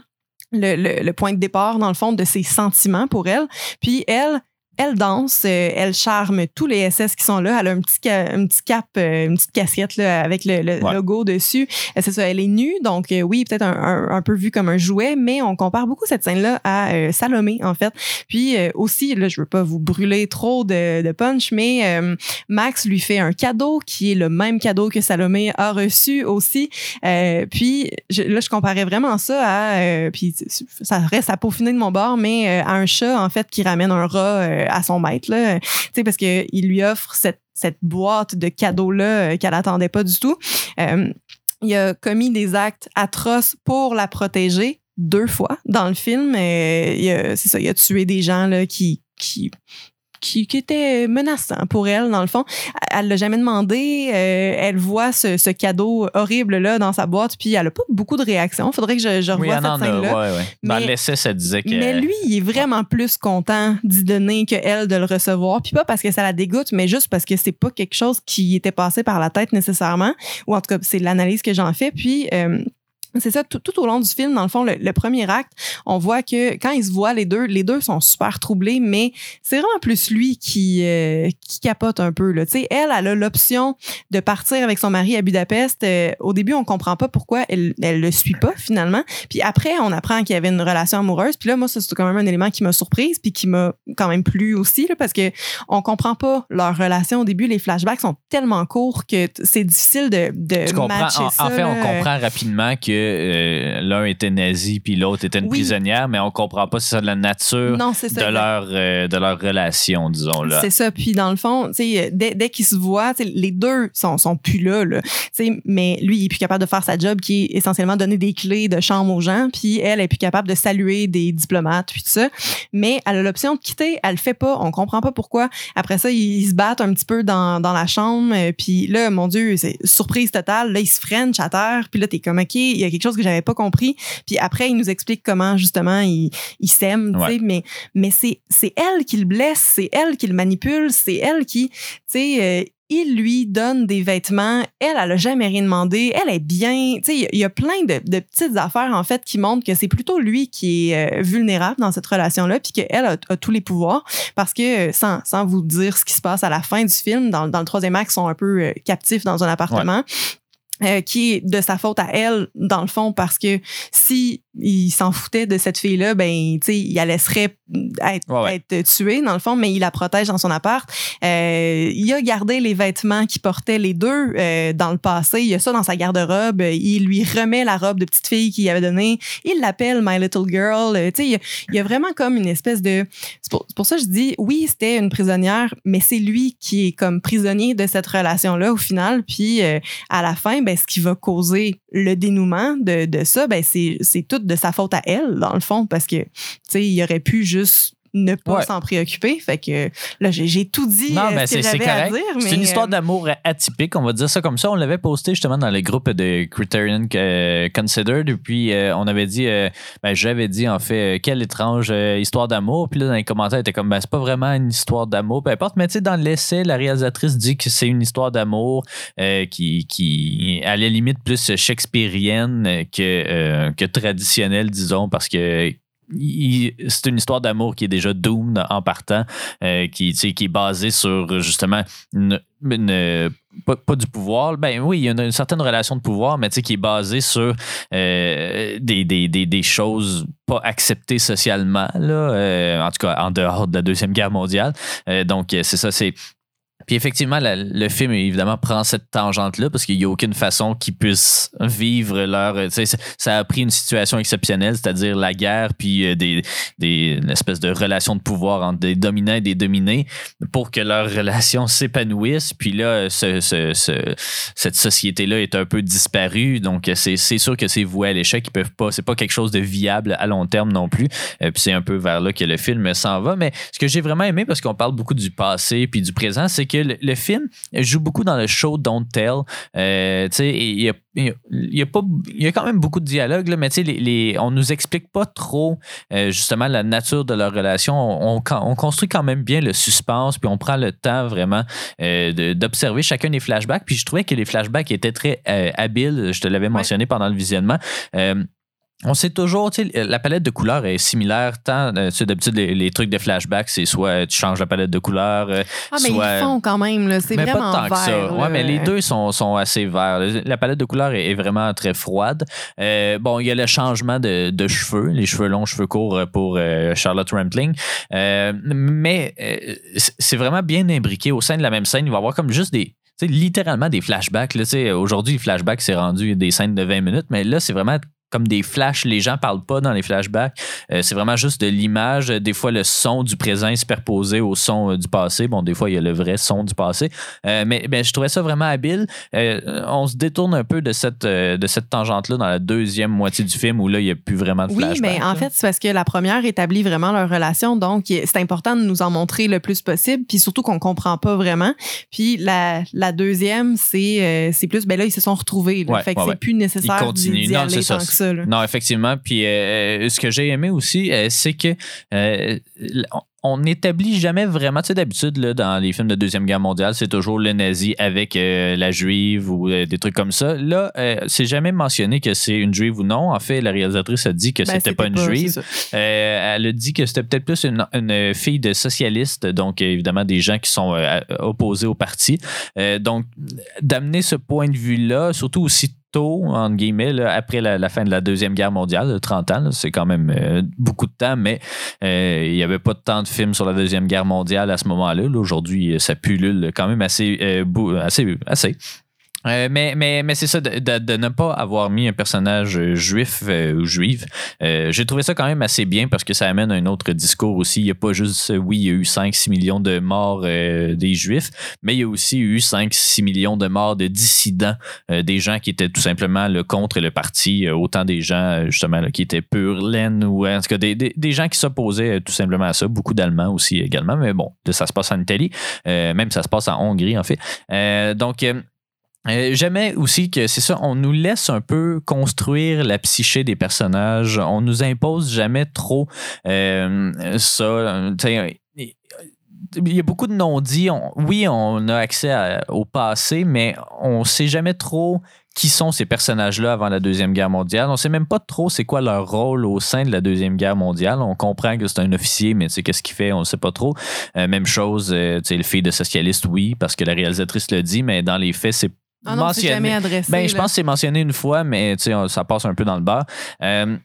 le, le, point de départ, dans le fond, de ses sentiments pour elle. Puis elle, elle danse, euh, elle charme tous les SS qui sont là. Elle a un petit, un petit cap, euh, une petite casquette là, avec le, logo dessus. Euh, c'est ça, elle est nue, donc oui, peut-être un, un, peu vue comme un jouet, mais on compare beaucoup cette scène-là à Salomé, en fait. Puis aussi, là, je veux pas vous brûler trop de, de punch, mais Max lui fait un cadeau qui est le même cadeau que Salomé a reçu aussi. puis là, je comparais vraiment ça à, puis ça reste à peaufiner de mon bord, mais à un chat, en fait, qui ramène un rat à son maître, là, parce qu'il lui offre cette, cette boîte de cadeaux-là euh, qu'elle n'attendait pas du tout. Euh, il a commis des actes atroces pour la protéger deux fois dans le film. Euh, c'est ça, il a tué des gens là, qui, qui qui, était menaçant pour elle, dans le fond. Elle l'a jamais demandé. Euh, elle voit ce, cadeau horrible-là dans sa boîte, puis elle a pas beaucoup de réactions. Faudrait que je, je revoie cette scène-là. Ouais, ouais. Dans l'essai, ça disait que... Mais lui, il est vraiment plus content d'y donner que elle de le recevoir. Puis pas parce que ça la dégoûte, mais juste parce que c'est pas quelque chose qui était passé par la tête nécessairement. Ou en tout cas, c'est l'analyse que j'en fais. Puis... Euh, c'est ça, tout, au long du film, dans le fond, le, premier acte, on voit que quand ils se voient les deux, les deux sont super troublés, mais c'est vraiment plus lui qui, euh, qui capote un peu. Là. sais, elle, elle a l'option de partir avec son mari à Budapest. Euh, au début, on comprend pas pourquoi elle, elle le suit pas finalement. Puis après, on apprend qu'il y avait une relation amoureuse. Puis là, moi, c'est quand même un élément qui m'a surprise, puis qui m'a quand même plu aussi, là, parce que on comprend pas leur relation au début. Les flashbacks sont tellement courts que c'est difficile de, de tu comprends, en, fait, on comprend rapidement que euh, l'un était nazi puis l'autre était une prisonnière, mais on comprend pas si c'est la nature de, leur, euh, de leur relation, disons. là. C'est ça. Puis dans le fond, dès, dès qu'ils se voient, les deux sont, sont plus là. là mais lui, il est plus capable de faire sa job qui est essentiellement donner des clés de chambre aux gens. Puis elle est plus capable de saluer des diplomates, puis tout ça. Mais elle a l'option de quitter. Elle le fait pas. On comprend pas pourquoi. Après ça, ils, se battent un petit peu dans, dans la chambre. Euh, puis là, mon Dieu, c'est surprise totale. Là, ils se freinent à terre. Puis là, t'es comme, OK, il y a quelque chose que j'avais pas compris. Puis après, il nous explique comment justement il, il s'aime, tu sais, mais mais c'est c'est elle qui le blesse, c'est elle qui le manipule, c'est elle qui, tu sais. Euh, il lui donne des vêtements. Elle, elle a jamais rien demandé. Elle est bien. Tu sais, il y a plein de, de, petites affaires, en fait, qui montrent que c'est plutôt lui qui est euh, vulnérable dans cette relation-là, puis qu'elle a, a, tous les pouvoirs. Parce que, euh, sans, sans vous dire ce qui se passe à la fin du film, dans, dans le troisième acte, ils sont un peu captifs dans un appartement. Euh, qui est de sa faute à elle dans le fond parce que si il s'en foutait de cette fille là ben tu sais il la laisserait être, être tué dans le fond mais il la protège dans son appart. Euh, il a gardé les vêtements qu'il portait les deux euh, dans le passé. Il a ça dans sa garde-robe. Il lui remet la robe de petite fille qu'il avait donnée. Il l'appelle my little girl. Tu sais il, y a vraiment comme une espèce de c'est pour, pour, ça que je dis oui c'était une prisonnière mais c'est lui qui est comme prisonnier de cette relation là au final. Puis à la fin ben, ce qui va causer le dénouement de, de ça, ben, c'est, c'est tout de sa faute à elle, dans le fond, parce que, tu sais, il aurait pu juste ne pas s'en préoccuper. Fait que là, j'ai tout dit. Non, euh, mais c'est correct. C'est une histoire euh, d'amour atypique, on va dire ça comme ça. On l'avait posté justement dans le groupe de Criterion euh, Considered. Puis on avait dit, ben, j'avais dit en fait, quelle étrange histoire d'amour. Puis là, dans les commentaires, était comme, ben, c'est pas vraiment une histoire d'amour. Peu importe, mais tu sais, dans l'essai, la réalisatrice dit que c'est une histoire d'amour qui, qui, à la limite, plus shakespearienne que, que traditionnelle, disons, parce que c'est une histoire d'amour qui est déjà doomed en partant, euh, qui, qui est basée sur justement une, pas, du pouvoir. Ben oui, il y a une, certaine relation de pouvoir, mais qui est basée sur euh, des, des, choses pas acceptées socialement, là, euh, en tout cas en dehors de la Deuxième Guerre mondiale. donc, c'est ça, c'est puis effectivement, le film, évidemment, prend cette tangente-là parce qu'il n'y a aucune façon qu'ils puissent vivre leur. Ça a pris une situation exceptionnelle, c'est-à-dire la guerre, puis euh, des, des, une espèce de relation de pouvoir entre des dominants et des dominés pour que leur relation s'épanouisse. Puis là, ce, ce, cette société-là est un peu disparue. Donc, c'est sûr que c'est voué à l'échec. Ils peuvent pas. Pas quelque chose de viable à long terme non plus. Euh, puis c'est un peu vers là que le film s'en va. Mais ce que j'ai vraiment aimé, parce qu'on parle beaucoup du passé puis du présent, c'est que le, film joue beaucoup dans le show Don't Tell. Euh, il y a, y, a, pas, y a quand même beaucoup de dialogue, là, mais les, les, on nous explique pas trop euh, justement la nature de leur relation. On, on, construit quand même bien le suspense, puis on prend le temps vraiment euh, d'observer chacun des flashbacks. Puis je trouvais que les flashbacks étaient très habiles. Je te l'avais mentionné pendant le visionnement on sait toujours, tu sais, la palette de couleurs est similaire. Tant, euh, tu sais, d'habitude, les, trucs de flashback, c'est soit tu changes la palette de couleurs. Euh, ah, mais ils font quand même, là. C'est vraiment pas tant vert. Que ça. Ouais, mais les deux sont, sont assez verts. La palette de couleurs est, vraiment très froide. Euh, bon, il y a le changement de, de, cheveux, les cheveux longs, cheveux courts pour Charlotte Rampling. mais c'est vraiment bien imbriqué au sein de la même scène. Il va y avoir comme juste des, littéralement des flashbacks. Aujourd'hui, le flashback, c'est rendu des scènes de 20 minutes, mais là, c'est vraiment comme des flashs. Les gens parlent pas dans les flashbacks. Euh, c'est vraiment juste de l'image. Des fois, le son du présent est superposé au son euh, du passé. Bon, des fois, il y a le vrai son du passé. Euh, mais ben, je trouvais ça vraiment habile. on se détourne un peu de cette, de cette tangente-là dans la deuxième moitié du film où là, il n'y a plus vraiment de flashbacks. Oui, mais en fait, c'est parce que la première établit vraiment leur relation. Donc, c'est important de nous en montrer le plus possible. Puis surtout qu'on comprend pas vraiment. Puis la, la deuxième, c'est c'est plus, ben là, ils se sont retrouvés. fait que c'est plus nécessaire d'y aller tant que ça. Non, effectivement. Puis euh, ce que j'ai aimé aussi, euh, c'est que euh, on n'établit jamais vraiment, tu sais, d'habitude, dans les films de Deuxième Guerre mondiale, c'est toujours le nazi avec la juive ou des trucs comme ça. Là, c'est jamais mentionné que c'est une juive ou non. En fait, la réalisatrice a dit que ben, c'était pas une juive. elle a dit que c'était peut-être plus une, fille de socialiste, donc évidemment des gens qui sont opposés au parti. donc, d'amener ce point de vue-là, surtout aussi tôt, entre guillemets, après la, fin de la Deuxième Guerre mondiale, 30 ans, c'est quand même euh, beaucoup de temps, mais euh, il n'y avait pas tant de films sur la Deuxième Guerre mondiale à ce moment-là. Aujourd'hui, ça pullule quand même assez, euh, assez, assez. Euh, mais mais, mais c'est ça, de, de, ne pas avoir mis un personnage juif euh, ou juive. Euh, j'ai trouvé ça quand même assez bien parce que ça amène un autre discours aussi. Il n'y a pas juste, oui, il y a eu 5-6 millions de morts des juifs, mais il y a aussi eu 5-6 millions de morts de dissidents, des gens qui étaient tout simplement le contre le parti, autant des gens justement qui étaient pure laine ou en tout cas des, des, des gens qui s'opposaient tout simplement à ça. Beaucoup d'Allemands aussi également, mais bon, ça se passe en Italie, même ça se passe en Hongrie en fait. donc, euh, J'aimais aussi que c'est ça, on nous laisse un peu construire la psyché des personnages. On nous impose jamais trop euh, ça. Il y a beaucoup de non-dits. Oui, on a accès au passé, mais on sait jamais trop qui sont ces personnages-là avant la Deuxième Guerre mondiale. On sait même pas trop c'est quoi leur rôle au sein de la Deuxième Guerre mondiale. On comprend que c'est un officier, mais qu'est-ce qu'il fait, on ne sait pas trop. Euh, même chose, euh, le fils de socialiste, oui, parce que la réalisatrice le dit, mais dans les faits, c'est ah non, mentionné. Jamais adressé, ben, je pense que c'est mentionné une fois, mais ça passe un peu dans le bas. Euh,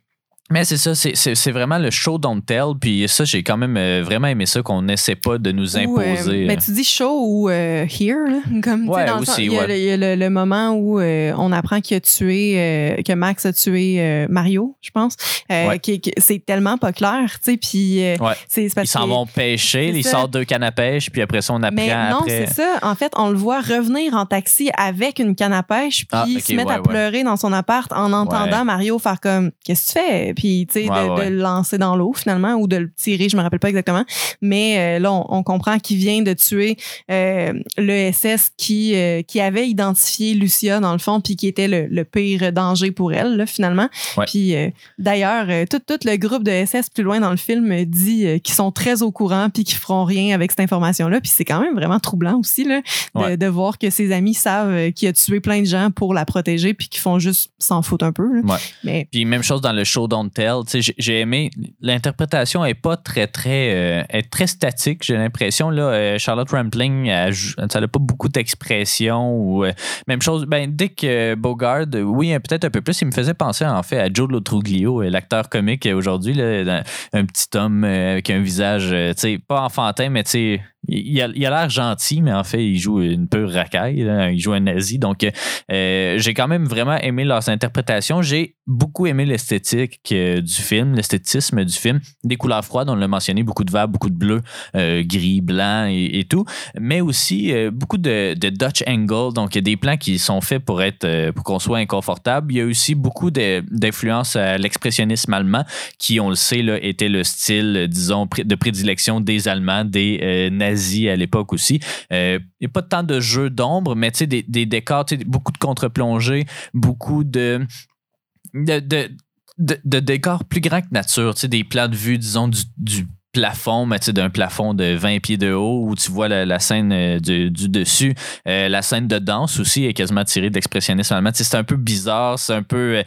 mais c'est ça, c'est vraiment le show don't tell. Puis ça, j'ai quand même euh, vraiment aimé ça qu'on n'essaie pas de nous imposer. mais euh. ben, tu dis show ou euh, here, là, comme ouais, dans aussi, il, y a, le, moment où on apprent qu'il a tué, que Max a tué Mario, je pense. c'est tellement pas clair, tu sais. Puis c'est ils s'en vont pêcher, ils sortent deux cannes à pêche, puis après ça, on apprend. Mais non, c'est ça. En fait, on le voit revenir en taxi avec une canne à pêche, puis ah, se mettre à pleurer dans son appart en entendant Mario faire comme Qu'est-ce que tu fais? Puis tu sais, de, le lancer dans l'eau finalement ou de le tirer, je me rappelle pas exactement. Mais euh, là, on, comprend qu'il vient de tuer euh, le SS qui euh, qui avait identifié Lucia dans le fond, puis qui était le, pire danger pour elle là, finalement. Puis d'ailleurs, tout, tout le groupe de SS plus loin dans le film dit qu'ils sont très au courant puis qu'ils feront rien avec cette information-là. Puis c'est quand même vraiment troublant aussi là, de, de, voir que ses amis savent qu'il a tué plein de gens pour la protéger puis qu'ils font juste s'en foutre un peu. Mais puis même chose dans le show Don't Tell j'ai aimé. L'interprétation est pas très, très, euh, est très statique, j'ai l'impression. Là, euh, Charlotte Rampling, ça n'a pas beaucoup d'expression. ou euh, Même chose, ben, Dick Bogard, oui, peut-être un peu plus. Il me faisait penser en fait à Joe Lotruglio, l'acteur comique aujourd'hui, un petit homme avec un visage, pas enfantin, mais tu sais il a l'air gentil, mais en fait, il joue une pure racaille. Il joue un nazi. Donc, euh, j'ai quand même vraiment aimé leurs interprétations. J'ai beaucoup aimé l'esthétique euh, du film, l'esthétisme du film. Des couleurs froides, on l'a mentionné, beaucoup de vert, beaucoup de bleu, euh, gris, blanc et, tout. Mais aussi beaucoup de, Dutch angle. Donc, des plans qui sont faits pour être pour qu'on soit inconfortable. Il y a aussi beaucoup d'influence à l'expressionnisme allemand, qui, on le sait, était le style, disons, de prédilection des Allemands, des nazis à l'époque aussi. Euh, il n'y a pas tant de jeux d'ombre, mais tu sais, des, décors, beaucoup de contre-plongées, beaucoup de, décors plus grands que nature, des plans de vue, disons, du, du plafond, mais d'un plafond de 20 pieds de haut où tu vois la, scène euh, du, dessus. Euh, la scène de danse aussi est quasiment tirée d'expressionnisme allemand. C'est un peu bizarre, c'est un peu.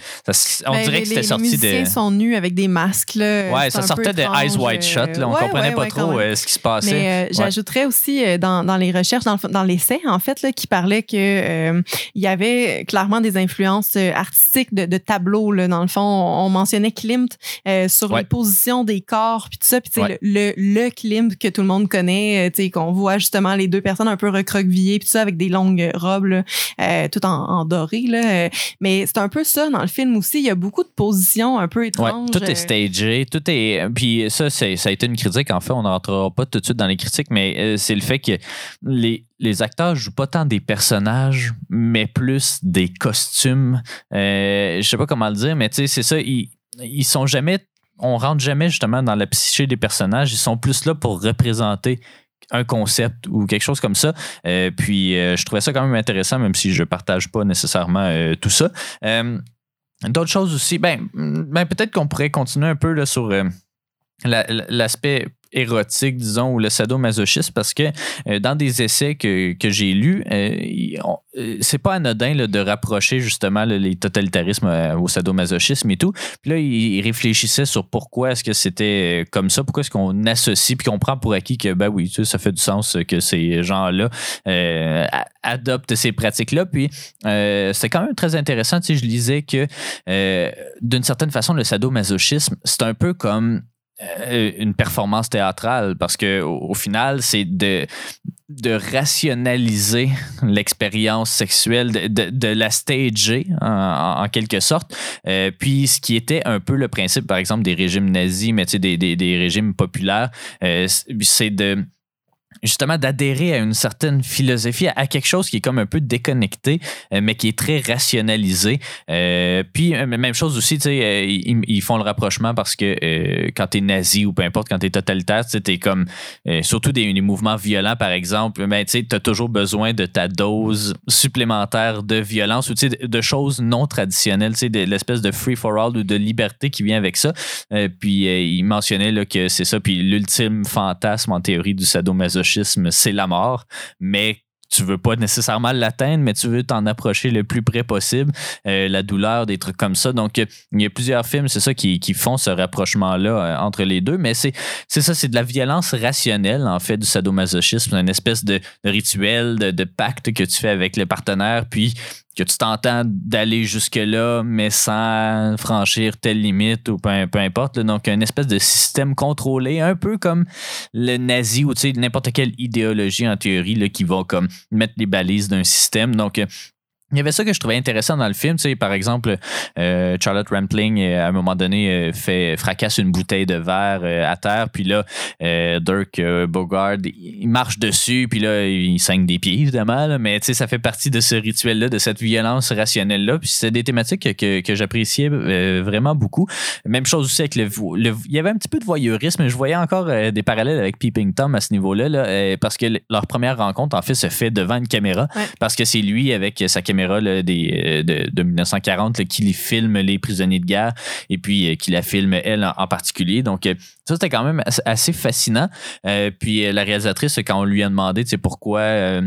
on ben, dirait que c'était sorti de. Les sont nus avec des masques. Là. Ouais, ça sortait de Eyes White Shut. Là. On comprenait pas trop ce qui se passait. Mais j'ajouterais aussi dans, dans, les recherches, dans, dans l'essai, en fait, là, qui parlait qu'il il y avait clairement des influences artistiques de, de tableaux. Là, dans le fond, on, mentionnait Klimt sur les positions des corps, puis tout ça. Puis le, le, que tout le monde connaît, euh, tu sais, qu'on voit justement les deux personnes un peu recroquevillées, puis tout ça avec des longues robes, euh, tout en, doré. Là. Mais c'est un peu ça dans le film aussi. Il y a beaucoup de positions un peu étranges. tout est stagé, tout est. Puis ça, ça a été une critique. En fait, on n'entrera pas tout de suite dans les critiques, mais euh, c'est le fait que les, les acteurs jouent pas tant des personnages, mais plus des costumes. Euh, je sais pas comment le dire, mais tu sais, c'est ça. Ils, ils sont jamais on rentre jamais justement dans la psyché des personnages. Ils sont plus là pour représenter un concept ou quelque chose comme ça. Euh, puis euh, je trouvais ça quand même intéressant, même si je partage pas nécessairement euh, tout ça. D'autres choses aussi, ben, ben peut-être qu'on pourrait continuer un peu sur l'aspect érotique, disons, ou le sadomasochisme, parce que euh, dans des essais que, que j'ai lus, euh, euh, c'est pas anodin là, de rapprocher justement les totalitarismes au sadomasochisme et tout. Puis là, il, réfléchissait sur pourquoi est-ce que c'était comme ça, pourquoi est-ce qu'on associe, puis qu'on prend pour acquis que, ben oui, ça fait du sens que ces gens-là adoptent ces pratiques-là. Puis c'est quand même très intéressant, tu sais, je lisais que d'une certaine façon, le sadomasochisme, c'est un peu comme une performance théâtrale parce que au, final, c'est de, de rationaliser l'expérience sexuelle, de, de, la stager en, quelque sorte. Euh, puis ce qui était un peu le principe, par exemple, des régimes nazis, mais des, des, des régimes populaires, euh, c'est de justement d'adhérer à une certaine philosophie, à quelque chose qui est comme un peu déconnecté, euh, mais qui est très rationalisé. Euh, puis, euh, même chose aussi, tu ils, font le rapprochement parce que quand tu es nazi ou peu importe, quand tu es totalitaire, tu es comme, surtout des, mouvements violents, par exemple, ben, tu as toujours besoin de ta dose supplémentaire de violence ou de, choses non traditionnelles, de l'espèce de free-for-all ou de liberté qui vient avec ça. puis, il mentionnait là, que c'est ça, puis l'ultime fantasme en théorie du sadomasochisme c'est la mort, mais tu veux pas nécessairement l'atteindre, mais tu veux t'en approcher le plus près possible, euh, la douleur, des trucs comme ça. Donc, il y a plusieurs films, c'est ça, qui, font ce rapprochement-là euh, entre les deux, mais c'est ça, c'est de la violence rationnelle, en fait, du sadomasochisme, une espèce de, rituel, de, de, pacte que tu fais avec le partenaire, puis que tu t'entends d'aller jusque-là, mais sans franchir telle limite ou peu, peu importe. Donc, une espèce de système contrôlé, un peu comme le nazi ou n'importe quelle idéologie en théorie là, qui va comme mettre les balises d'un système. Donc, il y avait ça que je trouvais intéressant dans le film. Tu sais, par exemple, euh, Charlotte Rampling, euh, à un moment donné, euh, fait fracasse une bouteille de verre à terre. Puis là, Dirk Bogard, il marche dessus. Puis là, il saigne des pieds, évidemment. mais tu sais, ça fait partie de ce rituel-là, de cette violence rationnelle-là. Puis c'est des thématiques que, que j'appréciais vraiment beaucoup. Même chose aussi avec le, Il y avait un petit peu de voyeurisme. Je voyais encore des parallèles avec Peeping Tom à ce niveau-là. Là, parce que leur première rencontre, en fait, se fait devant une caméra. Parce que c'est lui avec sa caméra des, euh, de, 1940 qui les filme les prisonniers de guerre et puis euh, qui la filme elle en, particulier. Donc, euh, ça, c'était quand même assez fascinant. puis la réalisatrice, quand on lui a demandé pourquoi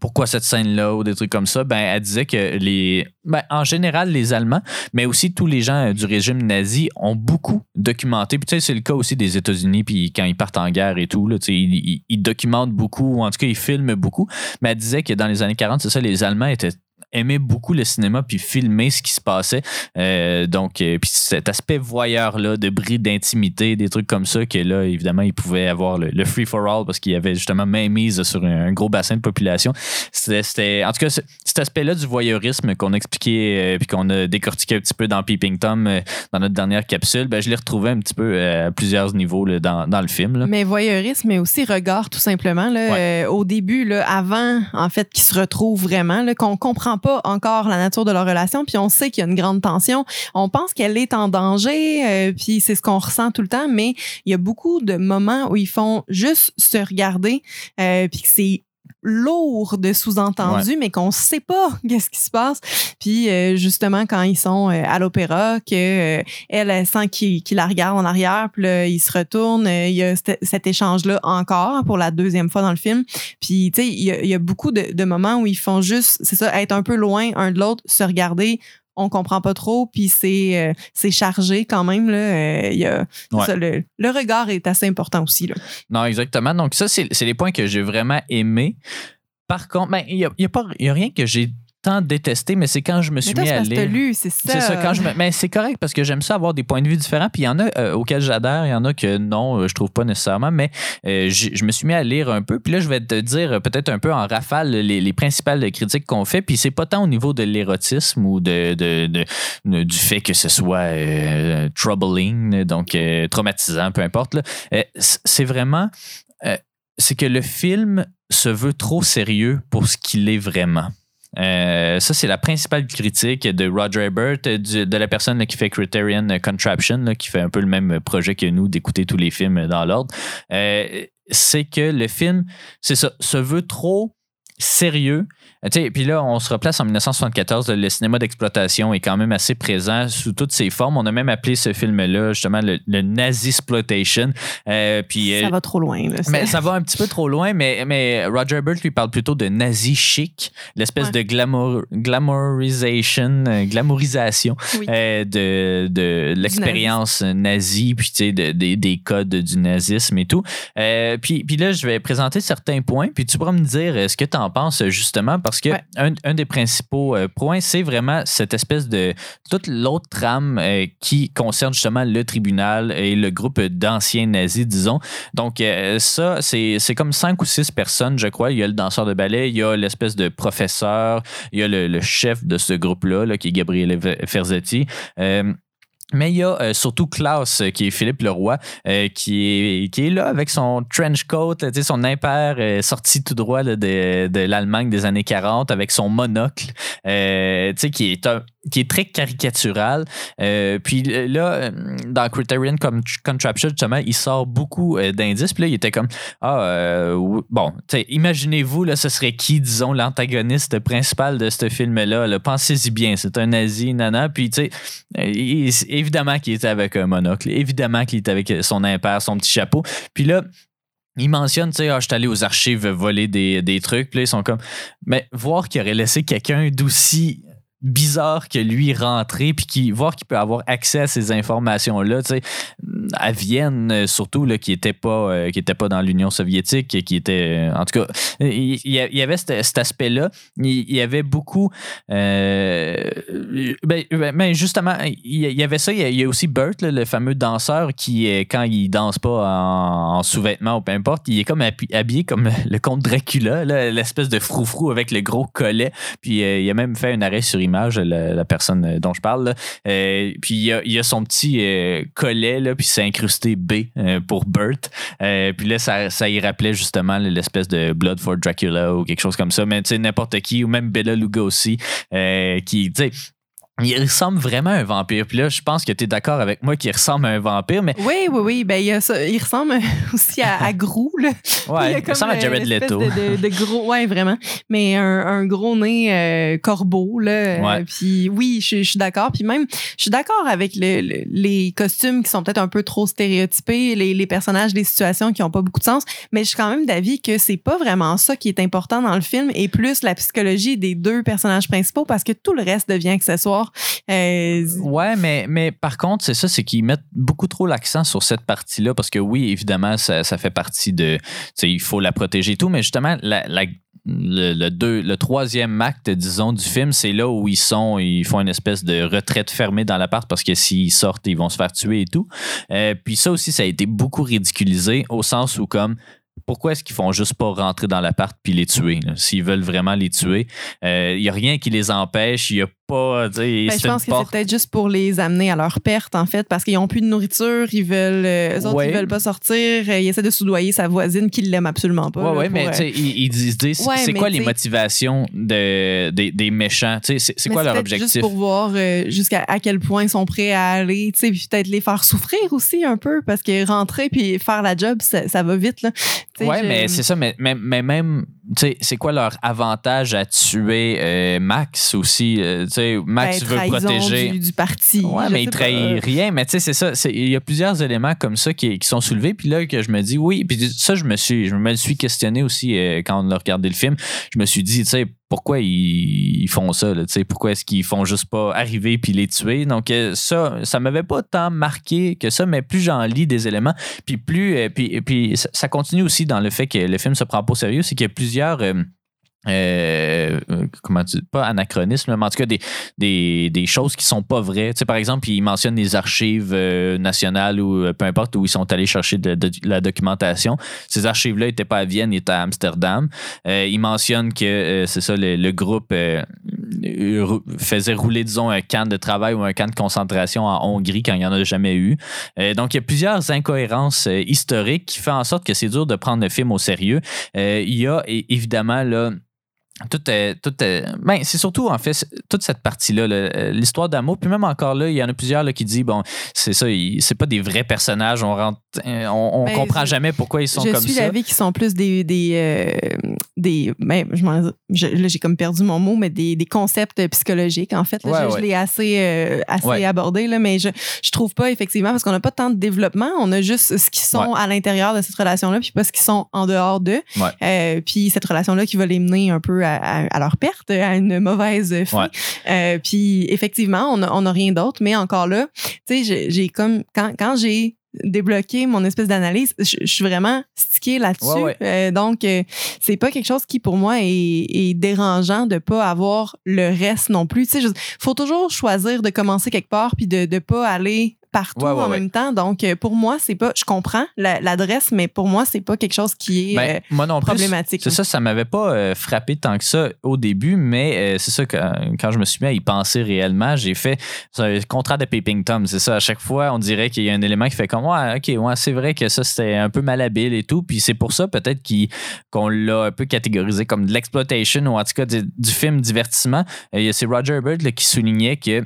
pourquoi cette scène-là ou des trucs comme ça, ben, elle disait que les, ben, en général, les Allemands, mais aussi tous les gens du régime nazi ont beaucoup documenté. Puis, tu sais, c'est le cas aussi des États-Unis, puis quand ils partent en guerre et tout, là, tu sais, ils, ils, documentent beaucoup, ou en tout cas, ils filment beaucoup. Mais elle disait que dans les années 40, c'est ça, les Allemands étaient aimait beaucoup le cinéma puis filmer ce qui se passait. Euh, donc, euh, puis cet aspect voyeur-là, de bris d'intimité, des trucs comme ça, que là, évidemment, il pouvait avoir le, free-for-all parce qu'il y avait justement main mise sur un, gros bassin de population. C'était, en tout cas, cet aspect-là du voyeurisme qu'on a expliqué euh, puis qu'on a décortiqué un petit peu dans Peeping Tom dans notre dernière capsule, ben, je l'ai retrouvé un petit peu à plusieurs niveaux dans, dans, le film. Mais voyeurisme, mais aussi regard, tout simplement. Là, au début, là, avant, en fait, qu'ils se retrouvent vraiment, qu'on comprend pas encore la nature de leur relation, puis on sait qu'il y a une grande tension. On pense qu'elle est en danger, euh, puis c'est ce qu'on ressent tout le temps, mais il y a beaucoup de moments où ils font juste se regarder, euh, puis c'est lourd de sous-entendus, mais qu'on sait pas qu'est-ce qui se passe. Puis euh, justement, quand ils sont euh, à l'opéra, que euh, elle, sent qu'il la regarde en arrière, puis là, il se retourne, euh, il y a cet, échange-là encore pour la deuxième fois dans le film. Puis, tu sais, il y, a- il y a beaucoup de, de moments où ils font juste, c'est ça, être un peu loin un de l'autre, se regarder, on comprend pas trop, puis c'est euh, c'est chargé quand même. Là. Euh, il y a, c'est Ouais. ça, le, le regard est assez important aussi. Là. Non, exactement. Donc, ça, c'est c'est les points que j'ai vraiment aimés. Par contre, ben, il n'y a, il y a pas- il y a rien que j'ai tant détesté, mais c'est quand je me suis Mais toi, mis à parce que t'as lire. lu, c'est ça. C'est ça, quand je me- mais c'est correct parce que j'aime ça avoir des points de vue différents. Puis il y en a euh, auxquels j'adhère, il y en a que non, euh, je trouve pas nécessairement. Mais euh, je me suis mis à lire un peu. Puis là, je vais te dire euh, peut-être un peu en rafale les, les principales critiques qu'on fait. Puis c'est pas tant au niveau de l'érotisme ou de, de- de- du fait que ce soit euh, troubling, donc traumatisant, peu importe. c'est vraiment. c'est que le film se veut trop sérieux pour ce qu'il est vraiment. Euh, ça, c'est la principale critique de Roger Ebert, euh, de la personne qui fait Criterion Contraption, qui fait un peu le même projet que nous d'écouter tous les films dans l'ordre. Euh, c'est que le film, c'est ça, se veut trop sérieux. Euh, Puis là, on se replace en 1974. Le cinéma d'exploitation est quand même assez présent sous toutes ses formes. On a même appelé ce film-là justement le, le Nazi Exploitation. Euh, puis, Ça euh, va trop loin. Là, mais ça va un petit peu trop loin, mais, mais Roger Ebert lui parle plutôt de nazi chic, l'espèce Ouais. de glamour, glamourisation, glamourisation Oui. euh, de, de l'expérience nazie, puis de- des- des codes du nazisme et tout. Euh, puis, puis là, je vais présenter certains points, puis tu pourras me dire euh, ce que tu en penses justement, parce que Ouais. un, un des principaux euh, points, c'est vraiment cette espèce de toute l'autre trame euh, qui concerne justement le tribunal et le groupe d'anciens nazis, disons. Donc, euh, ça, c'est c'est comme cinq ou six personnes, je crois. Il y a le danseur de ballet, il y a l'espèce de professeur, il y a le, le chef de ce groupe-là, là, qui est Gabriele Ferzetti. Mais il y a euh, surtout Klaus, euh, qui est Philippe Leroy, euh, qui, est, qui est là avec son trench coat, son impair euh, sorti tout droit de, de l'Allemagne des années 40, avec son monocle, qui est un- qui est très caricatural. Euh, puis là, euh, dans Criterion Con- Contraption, justement, il sort beaucoup euh, d'indices. Puis là, il était comme, ah, euh, bon, imaginez-vous, là, ce serait qui, disons, l'antagoniste principal de ce film-là? là? Pensez-y bien, c'est un nazi, nana. Puis, tu sais, évidemment qu'il était avec un monocle, évidemment qu'il était avec son impair, son petit chapeau. Puis là, il mentionne, tu sais, ah, je suis allé aux archives voler des, des trucs. Puis là, ils sont comme, mais voir qu'il aurait laissé quelqu'un d'aussi bizarre que lui rentrer puis qui voir qu'il peut avoir accès à ces informations là tu sais à Vienne euh, surtout là qui était pas euh, qui était pas dans l'Union soviétique qui était euh, en tout cas il y avait cet, aspect là il y avait beaucoup euh, ben, ben, justement il y avait ça. Il y a, aussi Burt là, le fameux danseur qui quand il danse pas en, en sous-vêtements ou peu importe il est comme habi- habillé comme le comte Dracula l'espèce de froufrou avec le gros collet. Puis il a même fait un arrêt sur image, la, personne dont je parle. Euh, puis il y, a, son petit euh, collet, puis c'est incrusté B euh, pour. Euh, puis là, ça, y rappelait justement l'espèce de Blood for Dracula ou quelque chose comme ça. Mais tu sais, n'importe qui, ou même Bella Lugosi, qui, tu sais, il ressemble vraiment à un vampire. Puis là, je pense que tu es d'accord avec moi qu'il ressemble à un vampire, mais Oui, oui, oui. Ben, il, y a ça. il ressemble aussi à, à Grou. Là. ouais, il, ressemble à Jared Leto. De, de- de gros, ouais, vraiment. Mais un, un gros nez euh, corbeau, là. Ouais. Puis oui, je, je suis d'accord. Puis même, je suis d'accord avec le- le- les costumes qui sont peut-être un peu trop stéréotypés, les, les personnages, les situations qui n'ont pas beaucoup de sens. Mais je suis quand même d'avis que c'est pas vraiment ça qui est important dans le film et plus la psychologie des deux personnages principaux parce que tout le reste devient accessoire. Euh, Ouais, mais, mais par contre, c'est ça, c'est qu'ils mettent beaucoup trop l'accent sur cette partie-là parce que oui, évidemment, ça, ça fait partie de. Il faut la protéger et tout, mais justement, la, la- le, deux, le troisième acte, disons, du film, c'est là où ils sont, ils font une espèce de retraite fermée dans l'appart parce que s'ils sortent, ils vont se faire tuer et tout. Euh, puis ça aussi, ça a été beaucoup ridiculisé au sens où, comme, pourquoi est-ce qu'ils font juste pas rentrer dans l'appart puis les tuer? S'ils veulent vraiment les tuer, il n'y a rien qui les empêche. Il n'y a pas. sais, Ben, je pense que c'est peut-être juste pour les amener à leur perte, en fait, parce qu'ils n'ont plus de nourriture, ils veulent, euh, eux autres, Ouais. ils veulent pas sortir, euh, ils essaient de soudoyer sa voisine qui l'aime absolument pas. Là, ouais, mais euh, ils, ils disent, Ouais, c'est quoi les motivations de, des, des méchants? C'est quoi leur objectif? Juste pour voir euh, jusqu'à à quel point ils sont prêts à aller, puis peut-être les faire souffrir aussi un peu, parce que rentrer puis faire la job, ça, ça va vite, là. Tu sais, Ouais, mais c'est ça, mais, mais, mais même c'est quoi leur avantage à tuer euh, Max aussi? Euh, Max ben, veut protéger. Du, du parti. Ouais, mais il trahit rien. Mais tu sais, c'est ça. Il y a plusieurs éléments comme ça qui, qui, sont soulevés. Puis là, que je me dis, oui. Puis ça, je me suis, je me suis questionné aussi euh, quand on a regardé le film. Je me suis dit, tu sais, pourquoi ils, font ça? Là, pourquoi est-ce qu'ils font juste pas arriver puis les tuer? Donc, ça, ça m'avait pas tant marqué que ça, mais plus j'en lis des éléments, puis plus. puis, puis ça continue aussi dans le fait que le film se prend pas au sérieux, c'est qu'il y a plusieurs. Euh, euh, comment tu pas anachronisme, mais en tout cas des, des, des, choses qui sont pas vraies. Tu sais, par exemple, il mentionne les archives euh, nationales ou peu importe où ils sont allés chercher de, la documentation. Ces archives-là n'étaient pas à Vienne, ils étaient à Amsterdam. il mentionne que c'est ça, le, groupe faisait rouler, disons, un camp de travail ou un camp de concentration en Hongrie quand il n'y en a jamais eu. donc, il y a plusieurs incohérences historiques qui font en sorte que c'est dur de prendre le film au sérieux. il y a évidemment là tout est, tout ben, c'est surtout en fait toute cette partie-là, euh, l'histoire d'amour. Puis même encore là, il y en a plusieurs là, qui disent bon, c'est ça, c'est pas des vrais personnages. On rentre, euh, on, ben, comprend jamais pourquoi ils sont comme ça. Je suis d'avis qu'ils sont plus des des, euh, des ben, je, là j'ai comme perdu mon mot, mais des, des concepts psychologiques en fait. je, l'ai assez assez abordé là, mais je je trouve pas effectivement parce qu'on n'a pas tant de développement. On a juste ce qui sont à l'intérieur de cette relation-là, puis pas ce qui sont en dehors d'eux. puis cette relation-là qui va les mener un peu à, leur perte, à une mauvaise fin. Euh, puis effectivement, on n'a rien d'autre, mais encore là, tu sais, j'ai comme quand, quand j'ai débloqué mon espèce d'analyse. Je, suis vraiment stické là-dessus. Euh, donc, euh, c'est pas quelque chose qui, pour moi, est, dérangeant de pas avoir le reste non plus. Tu sais, faut toujours choisir de commencer quelque part puis de ne pas aller partout en même temps. Donc, euh, pour moi, c'est pas. Je comprends l'adresse, mais pour moi, c'est pas quelque chose qui est ben, euh, problématique. C'est ça, ça m'avait pas euh, frappé tant que ça au début, mais c'est ça que quand je me suis mis à y penser réellement, j'ai fait un contrat de Peeping Tom. C'est ça, à chaque fois, on dirait qu'il y a un élément qui fait comme Ouais, ok, ouais, c'est vrai que ça, c'était un peu malhabile et tout. Puis c'est pour ça, peut-être qu'on l'a un peu catégorisé comme de l'exploitation ou en tout cas du, film divertissement. C'est Roger Bird qui soulignait que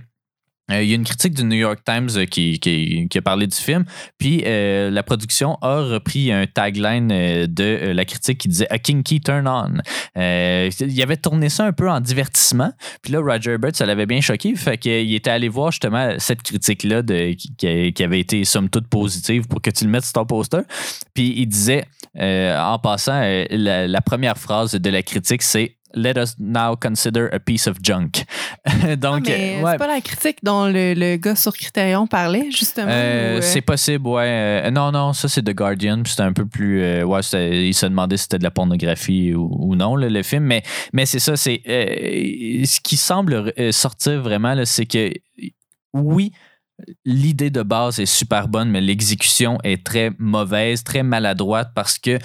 il y a une critique du New York Times euh, qui, a parlé du film. Puis euh, la production a repris un tagline de la critique qui disait A kinky turn on. il avait tourné ça un peu en divertissement. Puis là, Roger Ebert, ça l'avait bien choqué. Fait qu'il était allé voir justement cette critique-là qui, avait été somme toute positive pour que tu le mettes sur ton poster. Puis il disait, en passant, la première phrase de la critique, c'est let us now consider a piece of junk. Donc, ah, c'est pas la critique dont le, le, gars sur Criterion parlait, justement. Euh, euh? C'est possible, ouais. Euh, non, non, ça, c'est The Guardian. C'était un peu plus. ouais, il se demandait si c'était de la pornographie ou, non, le film. Mais, mais c'est ça, c'est. ce qui semble sortir vraiment, c'est que oui, l'idée de base est super bonne, mais l'exécution est très mauvaise, très maladroite parce que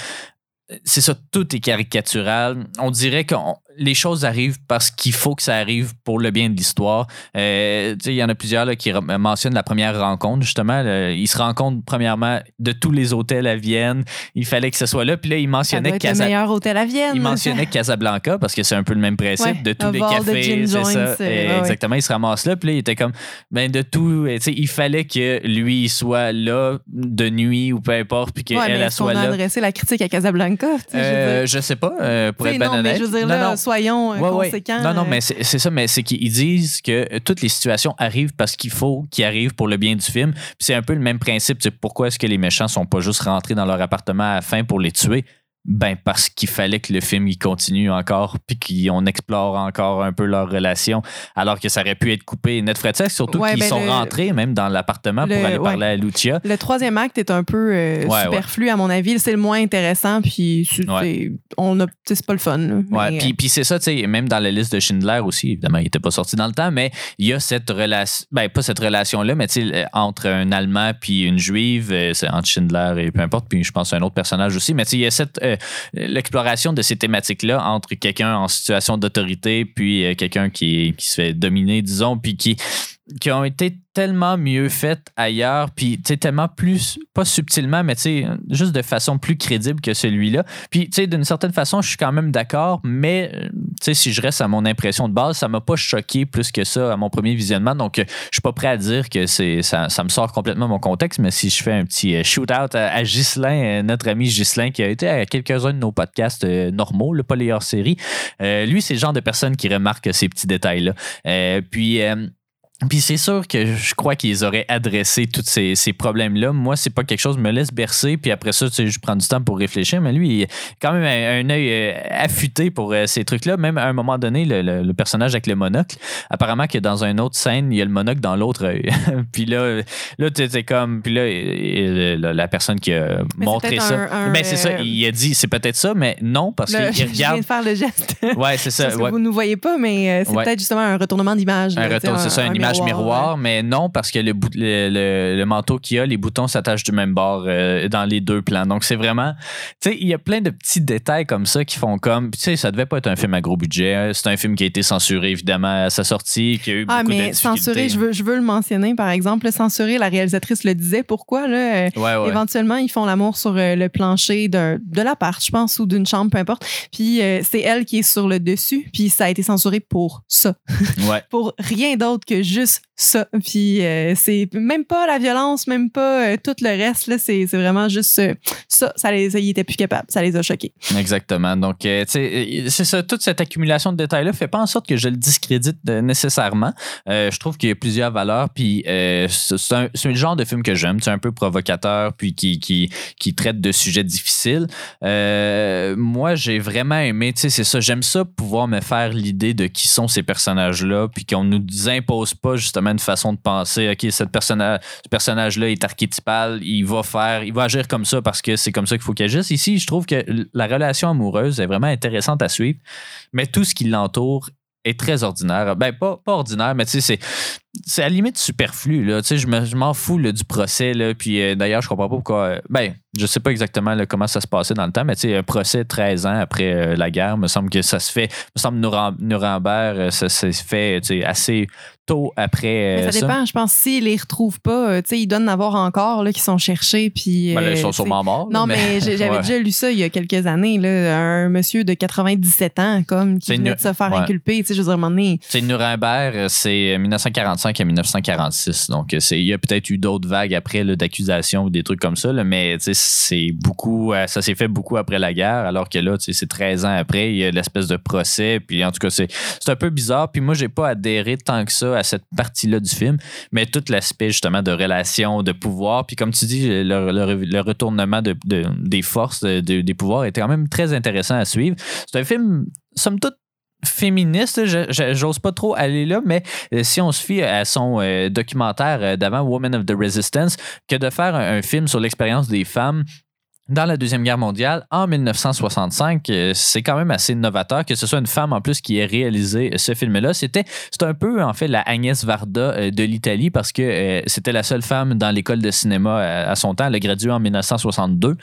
c'est ça, tout est caricatural. On dirait que les choses arrivent parce qu'il faut que ça arrive pour le bien de l'histoire. Euh, il y en a plusieurs là, qui mentionnent la première rencontre, justement. ils se rencontrent premièrement de tous les hôtels à Vienne. Il fallait que ce soit là. Puis là, ils mentionnaient Casa... le meilleur hôtel à Vienne. Ils mentionnaient Casablanca parce que c'est un peu le même principe de tous les cafés. C'est ça. Euh, exactement. Ils se ramassent là. Puis là, il était comme, ben, de tout. Il fallait que lui soit là de nuit ou peu importe. Puis qu'elle elle soit là. adressé la critique à Casablanca euh, je, sais pas, euh, pour être ben honnête. je veux dire, là, soyons euh, conséquents. Non, non, mais c'est ça, mais c'est qu'ils disent que toutes les situations arrivent parce qu'il faut qu'ils arrivent pour le bien du film. c'est un peu le même principe. Pourquoi est-ce que les méchants sont pas juste rentrés dans leur appartement à la fin pour les tuer? Ben parce qu'il fallait que le film il continue encore puis qu'on explore encore un peu leur relation alors que ça aurait pu être coupé. Net ça surtout qu'ils ben sont rentrés même dans l'appartement pour aller parler à Lucia. Le troisième acte est un peu euh, superflu à mon avis. C'est le moins intéressant puis on a c'est pas le fun. ouais, puis, puis c'est ça, tu sais, même dans la liste de Schindler aussi, évidemment, il était pas sorti dans le temps, mais il y a cette relation, ben pas cette relation-là, mais tu sais, euh, entre un Allemand puis une Juive, euh, c'est entre Schindler et peu importe, puis je pense à un autre personnage aussi, mais tu sais, il y a cette l'exploration de ces thématiques-là entre quelqu'un en situation d'autorité puis euh, quelqu'un qui, qui se fait dominer, disons, puis qui qui ont été tellement mieux faites ailleurs, puis tellement plus, pas subtilement, mais juste de façon plus crédible que celui-là. Puis d'une certaine façon, je suis quand même d'accord, mais si je reste à mon impression de base, ça m'a pas choqué plus que ça à mon premier visionnement. Donc, je suis pas prêt à dire que ça, me sort complètement mon contexte, mais si je fais un petit euh, shoot-out à, Ghislain, euh, notre ami Ghislain, qui a été à quelques-uns de nos podcasts euh, normaux, le pas les hors-série, lui, c'est le genre de personne qui remarque ces petits détails-là. puis, puis c'est sûr que je crois qu'ils auraient adressé tous ces, ces problèmes-là. Moi, c'est pas quelque chose qui me laisse bercer, puis après ça, tu sais, je prends du temps pour réfléchir, mais lui, il a quand même un, œil euh, affûté pour euh, ces trucs-là. Même à un moment donné, le, personnage avec le monocle, apparemment que dans une autre scène, il y a le monocle dans l'autre œil. puis là, là tu es comme, puis là, la personne qui a montré ça, ben, c'est ça, il a dit, c'est peut-être ça, mais non, parce qu'il regarde. Je viens de faire le geste. Ouais, c'est ça. Vous ne voyez pas, mais euh, c'est peut-être justement un retournement d'image. Un retour, c'est ça, une image miroir, mais non, parce que le, le, le, manteau qu'il a, les boutons s'attachent du même bord euh, dans les deux plans. Donc, c'est vraiment. Tu sais, il y a plein de petits détails comme ça qui font comme. Tu sais, ça devait pas être un film à gros budget. Hein. C'est un film qui a été censuré, évidemment, à sa sortie, qui a eu ah, beaucoup mais censuré, je veux, je veux le mentionner, par exemple. Censuré, la réalisatrice le disait. Pourquoi, là? Euh, éventuellement, ils font l'amour sur euh, le plancher de, de l'appart, je pense, ou d'une chambre, peu importe. Puis, c'est elle qui est sur le dessus. Puis, ça a été censuré pour ça. Ouais. pour rien d'autre que juste ça. Puis euh, c'est même pas la violence, même pas euh, tout le reste. Là, c'est, vraiment juste euh, ça. Ça les, ils étaient plus capables. Ça les a choqués. Exactement. Donc, sais, c'est ça. Toute cette accumulation de détails-là fait pas en sorte que je le discrédite nécessairement. je trouve qu'il y a plusieurs valeurs. Puis c'est, un, c'est le genre de film que j'aime. C'est un peu provocateur, puis qui, qui, qui traite de sujets difficiles. moi, j'ai vraiment aimé. Tu sais, c'est ça. J'aime ça pouvoir me faire l'idée de qui sont ces personnages-là, puis qu'on nous impose pas justement une façon de penser. OK, cette personnage, ce personnage-là est archétypal, il va faire, il va agir comme ça parce que c'est comme ça qu'il faut qu'il agisse. Ici, je trouve que la relation amoureuse est vraiment intéressante à suivre, mais tout ce qui l'entoure est très ordinaire. Ben, pas, pas ordinaire, mais tu sais, c'est c'est à la limite superflu. Là. Tu sais, je, m'en fous du procès. Là. Puis euh, d'ailleurs, je comprends pas pourquoi. Euh, ben, je sais pas exactement comment ça se passait dans le temps, mais tu sais, un procès 13 ans après euh, la guerre, me semble que ça se fait. Me semble Nuremberg, ça s'est fait assez tôt après. Mais ça, dépend. Je pense s'ils les retrouvent pas, tu sais, ils donnent avoir encore là, qui sont cherchés. Puis, ben, ils sont sûrement morts. Non, mais, j'avais déjà lu ça il y a quelques années. Là, un monsieur de 97 ans, comme, qui venait de se faire inculper. Tu sais, je veux dire, C'est Nuremberg, c'est 1945 à 1946. Donc, euh, il y a peut-être eu d'autres vagues après d'accusations ou des trucs comme ça, mais c'est beaucoup, euh, ça s'est fait beaucoup après la guerre, alors que là, c'est 13 ans après, il y a l'espèce de procès. Puis en tout cas, c'est un peu bizarre. Puis moi, j'ai pas adhéré tant que ça à cette partie-là du film, mais tout l'aspect justement de relation, de pouvoir. Puis comme tu dis, le, retournement de, des forces, des pouvoirs était quand même très intéressant à suivre. C'est un film, somme toute, féministe, j'ose pas trop aller là, mais euh, si on se fie à son euh, documentaire euh, d'avant, Women of the Resistance, que de faire un film sur l'expérience des femmes dans la Deuxième Guerre mondiale, en 1965, euh, c'est quand même assez novateur que ce soit une femme en plus qui ait réalisé ce film-là. C'était un peu en fait la Agnès Varda euh, de l'Italie parce que euh, c'était la seule femme dans l'école de cinéma à, son temps. Elle a gradué en 1962.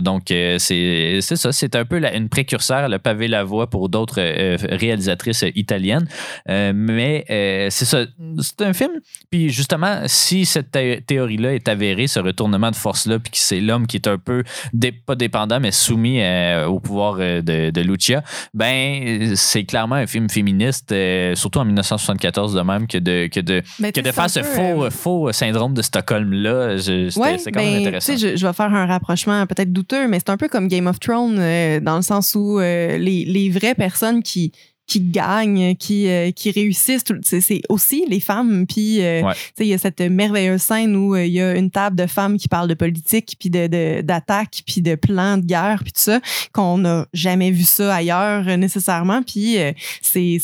donc c'est ça, c'est un peu une précurseur. Elle a pavé la voie pour d'autres réalisatrices italiennes. mais c'est ça, c'est un film. Puis justement, si cette théorie-là est avérée, ce retournement de force-là, puis que c'est l'homme qui est un peu pas dépendant, mais soumis euh, au pouvoir euh, de, de, Lucia, ben, c'est clairement un film féministe, euh, surtout en 1974 de même, que de, que de, que de faire ce faux, faux syndrome de Stockholm-là. C'est quand même ben, intéressant. Je, je, vais faire un rapprochement peut-être douteux, mais c'est un peu comme Game of Thrones, dans le sens où les, les vraies personnes qui qui gagnent, qui, euh, qui réussissent. C'est aussi les femmes. Puis, euh, il y a cette merveilleuse scène où euh, il y a une table de femmes qui parlent de politique, puis d'attaque, de, puis de plans de guerre, puis tout ça, qu'on n'a jamais vu ça ailleurs nécessairement. Puis, c'est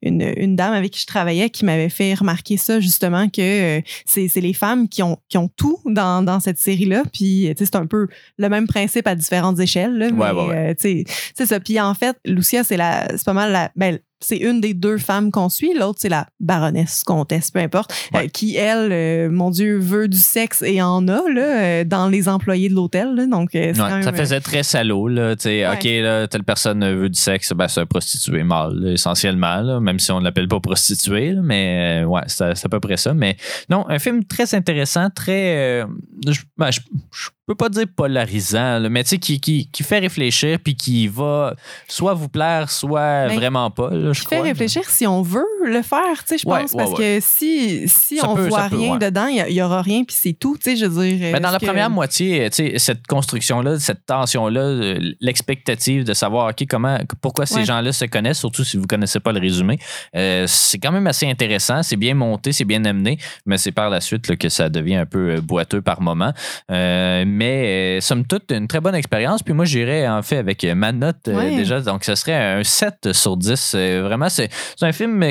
une, une dame avec qui je travaillais qui m'avait fait remarquer ça, justement, que c'est les femmes qui ont, qui ont tout dans, dans cette série-là. Puis, c'est un peu le même principe à différentes échelles. Là, mais, c'est ça. Puis, en fait, Lucia, c'est pas mal ben, c'est une des deux femmes qu'on suit. L'autre, c'est la baronesse, comtesse, peu importe, Ouais. euh, qui, elle, euh, mon Dieu, veut du sexe et en a là, euh, dans les employés de l'hôtel. Donc, Ouais, même, ça faisait très salaud, là. Ouais. OK, là, telle personne veut du sexe, ben, c'est un prostitué mâle, essentiellement, là, même si on ne l'appelle pas prostituée, mais ouais, c'est à peu près ça. Mais non, un film très intéressant, très. je, ben, je, je peux pas dire polarisant, là, mais tu sais, qui, qui, qui fait réfléchir puis qui va soit vous plaire, soit Mais vraiment pas, là, je qui fait réfléchir si on veut le faire, tu sais, je Ouais, pense, ouais, parce que si, si Ça on peut, voit peut, rien dedans, il y, y aura rien, puis c'est tout, tu sais, je veux dire. Mais dans la que- première moitié, tu sais, cette construction-là, cette tension-là, euh, l'expectative de savoir OK, comment, pourquoi ces gens-là se connaissent, surtout si vous ne connaissez pas le résumé, euh, c'est quand même assez intéressant. C'est bien monté, c'est bien amené, mais c'est par la suite là, que ça devient un peu euh, boiteux par moment. Euh, mais euh, somme toute, une très bonne expérience. Puis moi, j'irais en fait avec ma note déjà. Donc, ce serait un 7 sur 10. Euh, vraiment, c'est un film.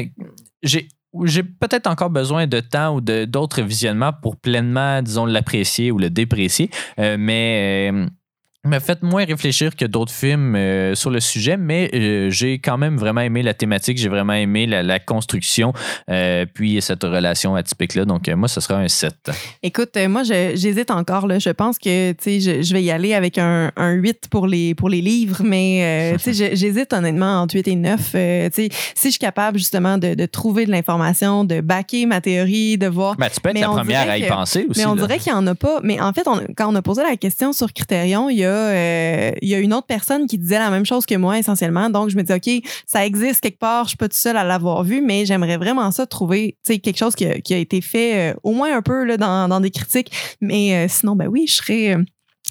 J'ai j'ai peut-être encore besoin de temps ou d'autres visionnements pour pleinement, disons, l'apprécier ou le déprécier. Euh, mais euh, m'a fait moins réfléchir que d'autres films euh, sur le sujet, mais euh, j'ai quand même vraiment aimé la thématique, j'ai vraiment aimé la, la construction, euh, puis cette relation atypique-là. Donc, moi, ce sera un 7. Écoute, moi, j'hésite encore. Là. Je pense que je, je vais y aller avec un, un 8 pour les, pour les livres, mais j'hésite honnêtement entre 8 et 9. Euh, tu sais, si je suis capable justement de, de trouver de l'information, de backer ma théorie, de voir. Ben, tu peux être Mais la première à y que- penser aussi. Mais on là. dirait qu'il n'y en a pas. Mais en fait, on- quand on a posé la question sur Critérion, il y, a, euh, il y a une autre personne qui disait la même chose que moi essentiellement. Donc, je me dis, OK, ça existe quelque part, je suis pas toute seule à l'avoir vu, mais j'aimerais vraiment ça trouver quelque chose qui a, été fait euh, au moins un peu là, dans, dans des critiques. Mais euh, sinon, ben oui, je serais.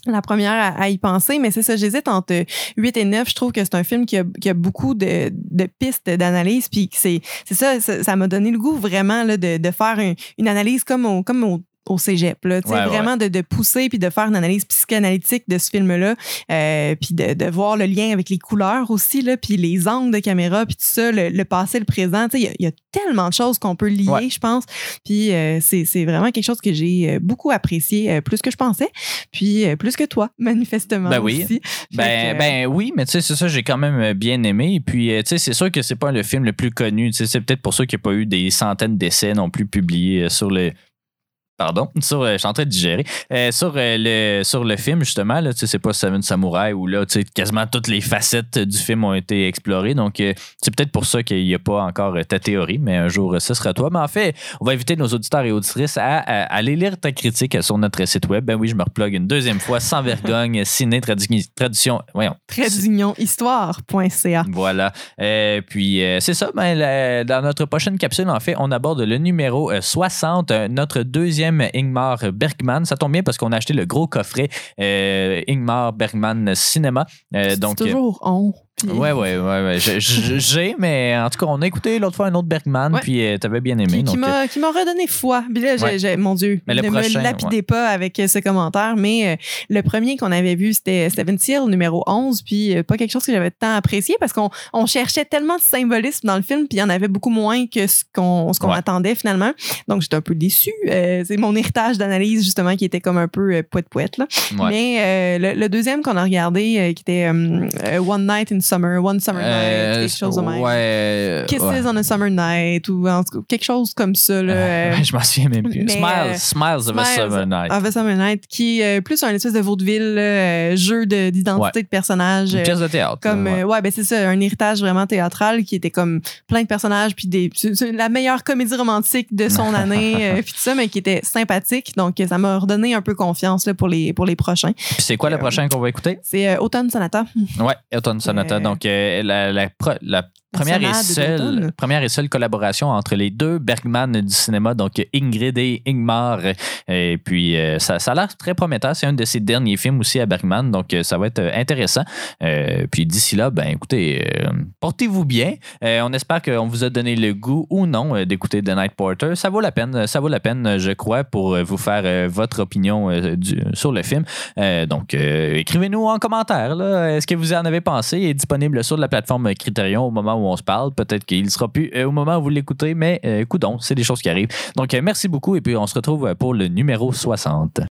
la première à, y penser, mais c'est ça, j'hésite entre 8 et 9. Je trouve que c'est un film qui a, qui a beaucoup de, de pistes d'analyse, puis c'est ça, ça m'a donné le goût vraiment là, de, de faire un- une analyse comme au, comme au, au cégep, là, Ouais, vraiment de, de pousser puis de faire une analyse psychanalytique de ce film-là, euh, puis de, de voir le lien avec les couleurs aussi, là, puis les angles de caméra, puis tout ça, le, le passé, le présent. Il y, a- il y a tellement de choses qu'on peut lier, Ouais. je pense. Puis euh, c'est vraiment quelque chose que j'ai euh, beaucoup apprécié, euh, plus que je pensais, puis plus que toi, manifestement. Ben oui. aussi. Ben, que, ben oui, mais tu sais, c'est ça, j'ai quand même bien aimé. Et puis, tu sais, c'est sûr que c'est pas le film le plus connu. C'est peut-être pour ça qu'il n'y a pas eu des centaines d'essais non plus publiés sur le. Pardon, sur, euh, je suis en train de digérer. Euh, sur, euh, le, sur le film, justement, là, tu sais, c'est pas Seven Samurai où là, tu sais, quasiment toutes les facettes du film ont été explorées. Donc, c'est peut-être pour ça qu'il n'y a pas encore ta théorie, mais un jour, ce sera toi. Mais en fait, on va inviter nos auditeurs et auditrices à, à- à aller lire ta critique sur notre site web. Ben oui, je me replogue une deuxième fois, sans vergogne, ciné, tradu- traduction. Voyons. Trait d'union histoire.ca. Voilà. Puis c'est ça. Ben, la- dans notre prochaine capsule, en fait, on aborde le numéro euh, 60, euh, notre deuxième Ingmar Bergman. Ça tombe bien parce qu'on a acheté le gros coffret euh, Ingmar Bergman Cinéma. Euh, donc, euh, toujours on. Puis- Ouais, ouais, ouais, ouais. J'ai, mais en tout cas, on a écouté l'autre fois un autre Bergman, Ouais. puis euh, t'avais bien aimé. qui, qui euh, m'a redonné foi. Puis là, j'ai- Ouais. j'ai- mon Dieu, Mais le ne prochain, me lapidez pas avec euh, ce commentaire, mais euh, le premier qu'on avait vu, c'était Seven Seal, numéro 11, puis euh, pas quelque chose que j'avais tant apprécié parce qu'on on cherchait tellement de symbolisme dans le film, puis il y en avait beaucoup moins que ce qu'on ce qu'on attendait finalement. Donc, j'étais un peu déçue. C'est mon héritage d'analyse, justement, qui était comme un peu poète-poète. là. Mais le, le deuxième qu'on a regardé, qui était One Night in Summer, One Summer Night, Euh, quelque chose de même. ouais, euh, Kisses ouais. on a Summer Night ou en tout cas, quelque chose comme ça. Là, euh, je m'en souviens même plus. mais, Smiles, euh, Smiles of a Summer Night. of a Summer Night, qui est euh, plus un espèce de vaudeville, euh, jeu de- d'identité Ouais. de personnage. Une euh, pièce de théâtre. comme ouais. euh, ben c'est ça un héritage vraiment théâtral qui était comme plein de personnages puis des la meilleure comédie romantique de son année euh, puis tout ça mais qui était sympathique donc ça m'a redonné un peu confiance là, pour les pour les prochains Puis c'est quoi le euh, prochain qu'on va écouter? c'est euh, Automne Sonata Ouais, Autumn Sonata. Donc, euh, la, la, pro- la première, et seule, première et seule collaboration entre les deux Bergman du cinéma, donc Ingrid et Ingmar. Et puis, euh, ça, ça a l'air très prometteur. C'est un de ses derniers films aussi à Bergman, donc euh, ça va être euh, intéressant. Euh, puis d'ici là, ben écoutez, euh, portez-vous bien. Euh, on espère qu'on vous a donné le goût ou non d'écouter The Night Porter. Ça vaut la peine, ça vaut la peine, je crois, pour vous faire votre opinion du- sur le film. Donc, écrivez-nous en commentaire. Est-ce que vous en avez pensé? Il est disponible sur la plateforme Criterion au moment où on se parle. Peut-être qu'il ne sera plus euh, au moment où vous l'écoutez, mais euh, coudon, c'est des choses qui arrivent. Donc, euh, merci beaucoup et puis on se retrouve pour le numéro 60.